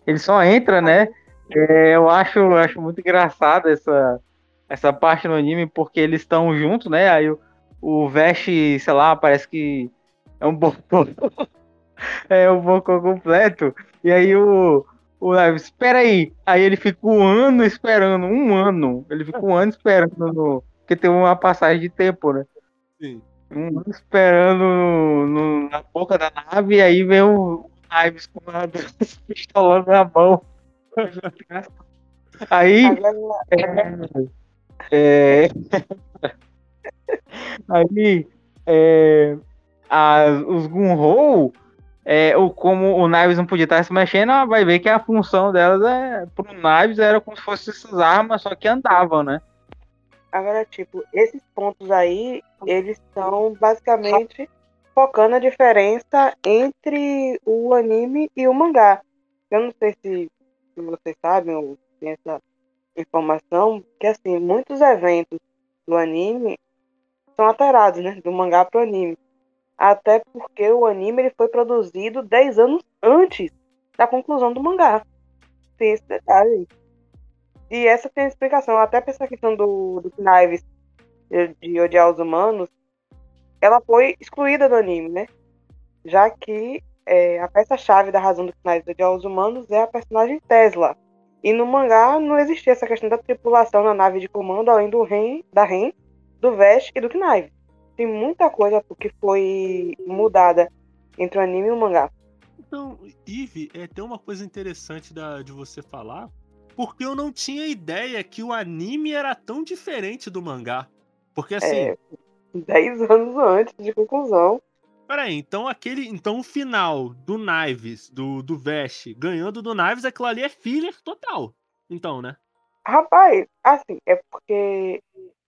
Speaker 2: Ele só entra, né? É, eu acho, eu acho muito engraçado essa, essa parte no anime, porque eles estão juntos, né? Aí o, o Veste, sei lá, parece que é um bocô. é um bocô completo. E aí o, o Live, espera aí. Aí ele fica um ano esperando, um ano. Ele fica um ano esperando, no, porque tem uma passagem de tempo, né? Sim. Um ano esperando no, no, na boca da nave, e aí vem o Ives com a pistola na mão. Aí. É, é, aí. É, as, os Gunhou, é, ou como o Knives não podia estar se mexendo, vai ver que a função delas é. Pro Knives era como se fossem essas armas, só que andavam, né?
Speaker 3: Agora, tipo, esses pontos aí, eles estão basicamente focando a diferença entre o anime e o mangá. Eu não sei se, se vocês sabem ou têm essa informação, que assim, muitos eventos do anime são alterados, né? Do mangá pro anime. Até porque o anime ele foi produzido 10 anos antes da conclusão do mangá. Tem esse detalhe. E essa tem explicação. Até essa questão do, do Knives de, de odiar os humanos, ela foi excluída do anime, né? Já que é, a peça-chave da razão do Knives odiar os humanos é a personagem Tesla. E no mangá não existia essa questão da tripulação na nave de comando, além do Ren, da Ren, do Vest e do Knives tem muita coisa que foi mudada entre o anime e o mangá.
Speaker 1: Então, Eve, é, tem uma coisa interessante da, de você falar, porque eu não tinha ideia que o anime era tão diferente do mangá. Porque assim. É,
Speaker 3: 10 anos antes de conclusão.
Speaker 1: Peraí, então aquele. Então o final do Knives, do, do Vest, ganhando do Knives, aquilo ali é filler total. Então, né?
Speaker 3: Rapaz, assim, é porque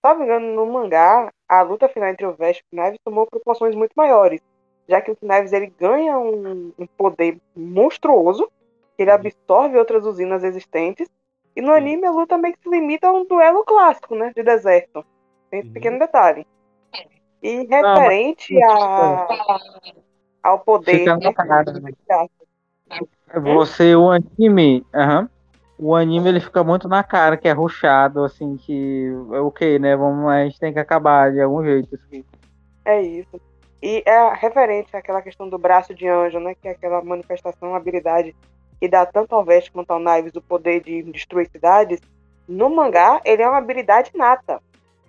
Speaker 3: me engano, no mangá, a luta final entre o Vest e o Knives tomou proporções muito maiores, já que o Knives ele ganha um, um poder monstruoso, ele absorve outras usinas existentes, e no anime a luta meio que se limita a um duelo clássico, né, de deserto. Tem esse uhum. pequeno detalhe. E referente Não, a, ao poder... Né?
Speaker 2: Você, o anime... Uhum o anime ele fica muito na cara, que é ruchado, assim, que é ok, né? Vamos, a gente tem que acabar de algum jeito. Assim.
Speaker 3: É isso. E é referente àquela questão do braço de anjo, né? Que é aquela manifestação, habilidade que dá tanto ao Vest quanto ao Knives o poder de destruir cidades. No mangá, ele é uma habilidade nata.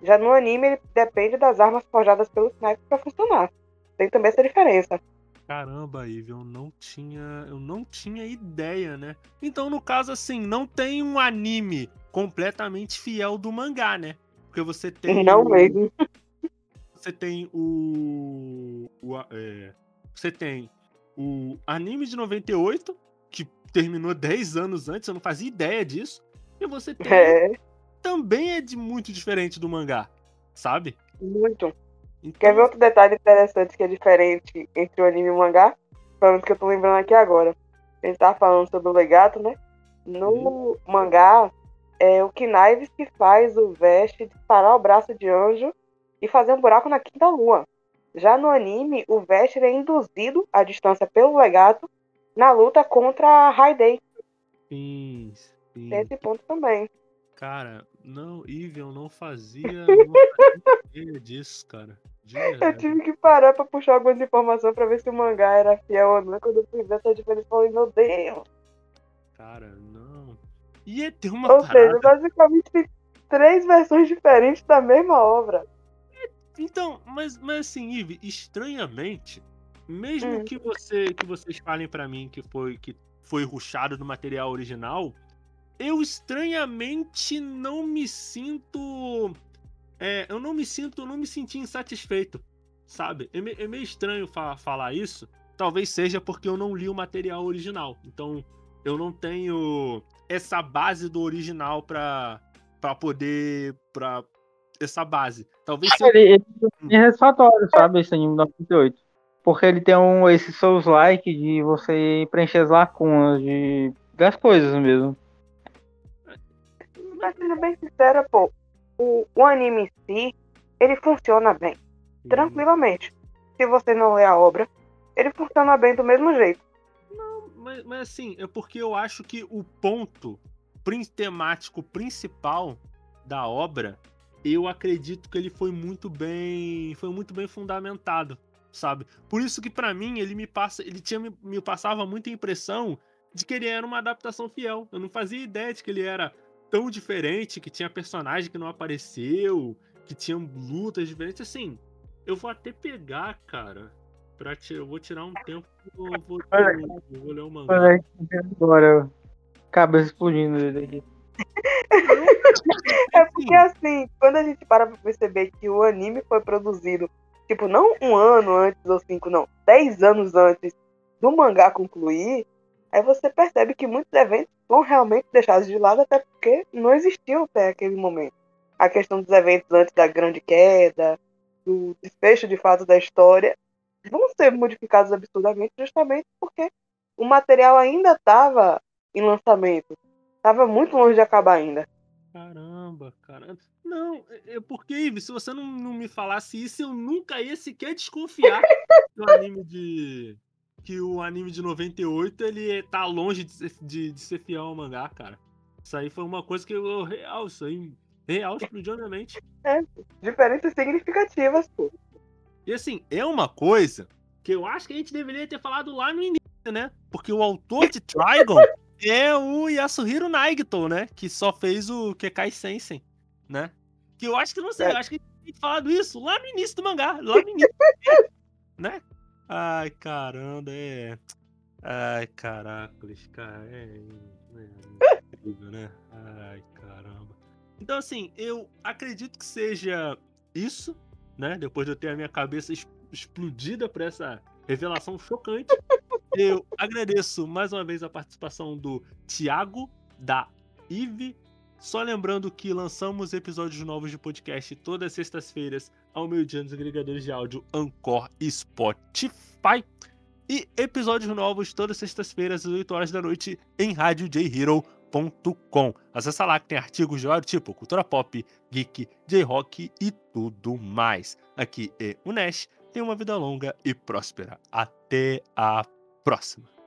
Speaker 3: Já no anime, ele depende das armas forjadas pelo Knives para funcionar. Tem também essa diferença.
Speaker 1: Caramba, Ivy, eu não tinha, eu não tinha ideia, né? Então, no caso assim, não tem um anime completamente fiel do mangá, né? Porque você tem
Speaker 3: Não o, mesmo.
Speaker 1: Você tem o, o é, você tem o anime de 98, que terminou 10 anos antes, eu não fazia ideia disso. E você tem é. Também é de muito diferente do mangá, sabe?
Speaker 3: Muito. Então... Quer ver outro detalhe interessante que é diferente entre o anime e o mangá? Falando que eu tô lembrando aqui agora. A gente tava falando sobre o legato, né? No uhum. mangá, é o Knives que faz o Vest disparar o braço de anjo e fazer um buraco na quinta lua. Já no anime, o Vest é induzido à distância pelo legato na luta contra a Raidei.
Speaker 1: Sim, sim.
Speaker 3: Tem esse ponto também.
Speaker 1: Cara, não, eu não fazia, não fazia disso, cara.
Speaker 3: Eu tive que parar pra puxar algumas informações pra ver se o mangá era fiel ou não. Quando eu fui ver essa diferença, eu falei, meu Deus.
Speaker 1: Cara, não. E ter uma
Speaker 3: Ou parada... seja, basicamente tem três versões diferentes da mesma obra.
Speaker 1: Então, mas, mas assim, Ive, estranhamente, mesmo hum. que você que vocês falem para mim que foi que foi ruxado do material original, eu estranhamente não me sinto é, eu não me sinto, não me senti insatisfeito, sabe? É, me, é meio estranho fa falar isso. Talvez seja porque eu não li o material original. Então, eu não tenho essa base do original pra, pra poder. Pra, essa base. Talvez seja.
Speaker 2: Ele, ele é satisfatório, sabe? Esse anime 98. Porque ele tem um, esse Souls-like de você preencher as lacunas de, das coisas mesmo.
Speaker 3: Mas sendo bem sincera, pô, o, o anime em si, ele funciona bem. Tranquilamente. Se você não lê a obra, ele funciona bem do mesmo jeito.
Speaker 1: mas, mas assim, é porque eu acho que o ponto temático principal da obra, eu acredito que ele foi muito bem, foi muito bem fundamentado, sabe? Por isso que para mim ele me passa, ele tinha me, me passava muita impressão de que ele era uma adaptação fiel. Eu não fazia ideia de que ele era tão diferente, que tinha personagem que não apareceu, que tinha lutas diferentes. Assim, eu vou até pegar, cara. Pra te, eu vou tirar um tempo. Eu vou, eu vou ler o mangá.
Speaker 2: Agora, cabeça explodindo daqui.
Speaker 3: é porque assim, quando a gente para pra perceber que o anime foi produzido, tipo, não um ano antes ou cinco, não, dez anos antes do mangá concluir, aí você percebe que muitos eventos foram realmente deixados de lado, até porque não existiam até aquele momento. A questão dos eventos antes da grande queda, do desfecho de fato da história, vão ser modificados absurdamente justamente porque o material ainda estava em lançamento. Estava muito longe de acabar ainda.
Speaker 1: Caramba, cara. Não, é, é porque, Ives, se você não, não me falasse isso, eu nunca ia sequer desconfiar do anime de. Que o anime de 98 ele tá longe de ser, de, de ser fiel ao mangá, cara. Isso aí foi uma coisa que eu. Real, isso aí. Real, explodiu na mente.
Speaker 3: É, diferenças significativas, pô.
Speaker 1: E assim, é uma coisa que eu acho que a gente deveria ter falado lá no início, né? Porque o autor de Trigon é o Yasuhiro Naigito, né? Que só fez o Kekai Sensen, né? Que eu acho que não sei, é. eu acho que a gente tem falado isso lá no início do mangá, lá no início, né? Ai, caramba, é. Ai, caracoles, cara, é, é incrível, né? Ai, caramba. Então, assim, eu acredito que seja isso, né? Depois de eu ter a minha cabeça explodida por essa revelação chocante. Eu agradeço mais uma vez a participação do Thiago, da Ive. Só lembrando que lançamos episódios novos de podcast todas as sextas-feiras ao meio-dia nos agregadores de áudio Anchor e Spotify. E episódios novos todas as sextas-feiras às 8 horas da noite em radiojhero.com. Acesse lá que tem artigos de vários tipo cultura pop, geek, J-rock e tudo mais. Aqui é o Nash. Tenha uma vida longa e próspera. Até a próxima.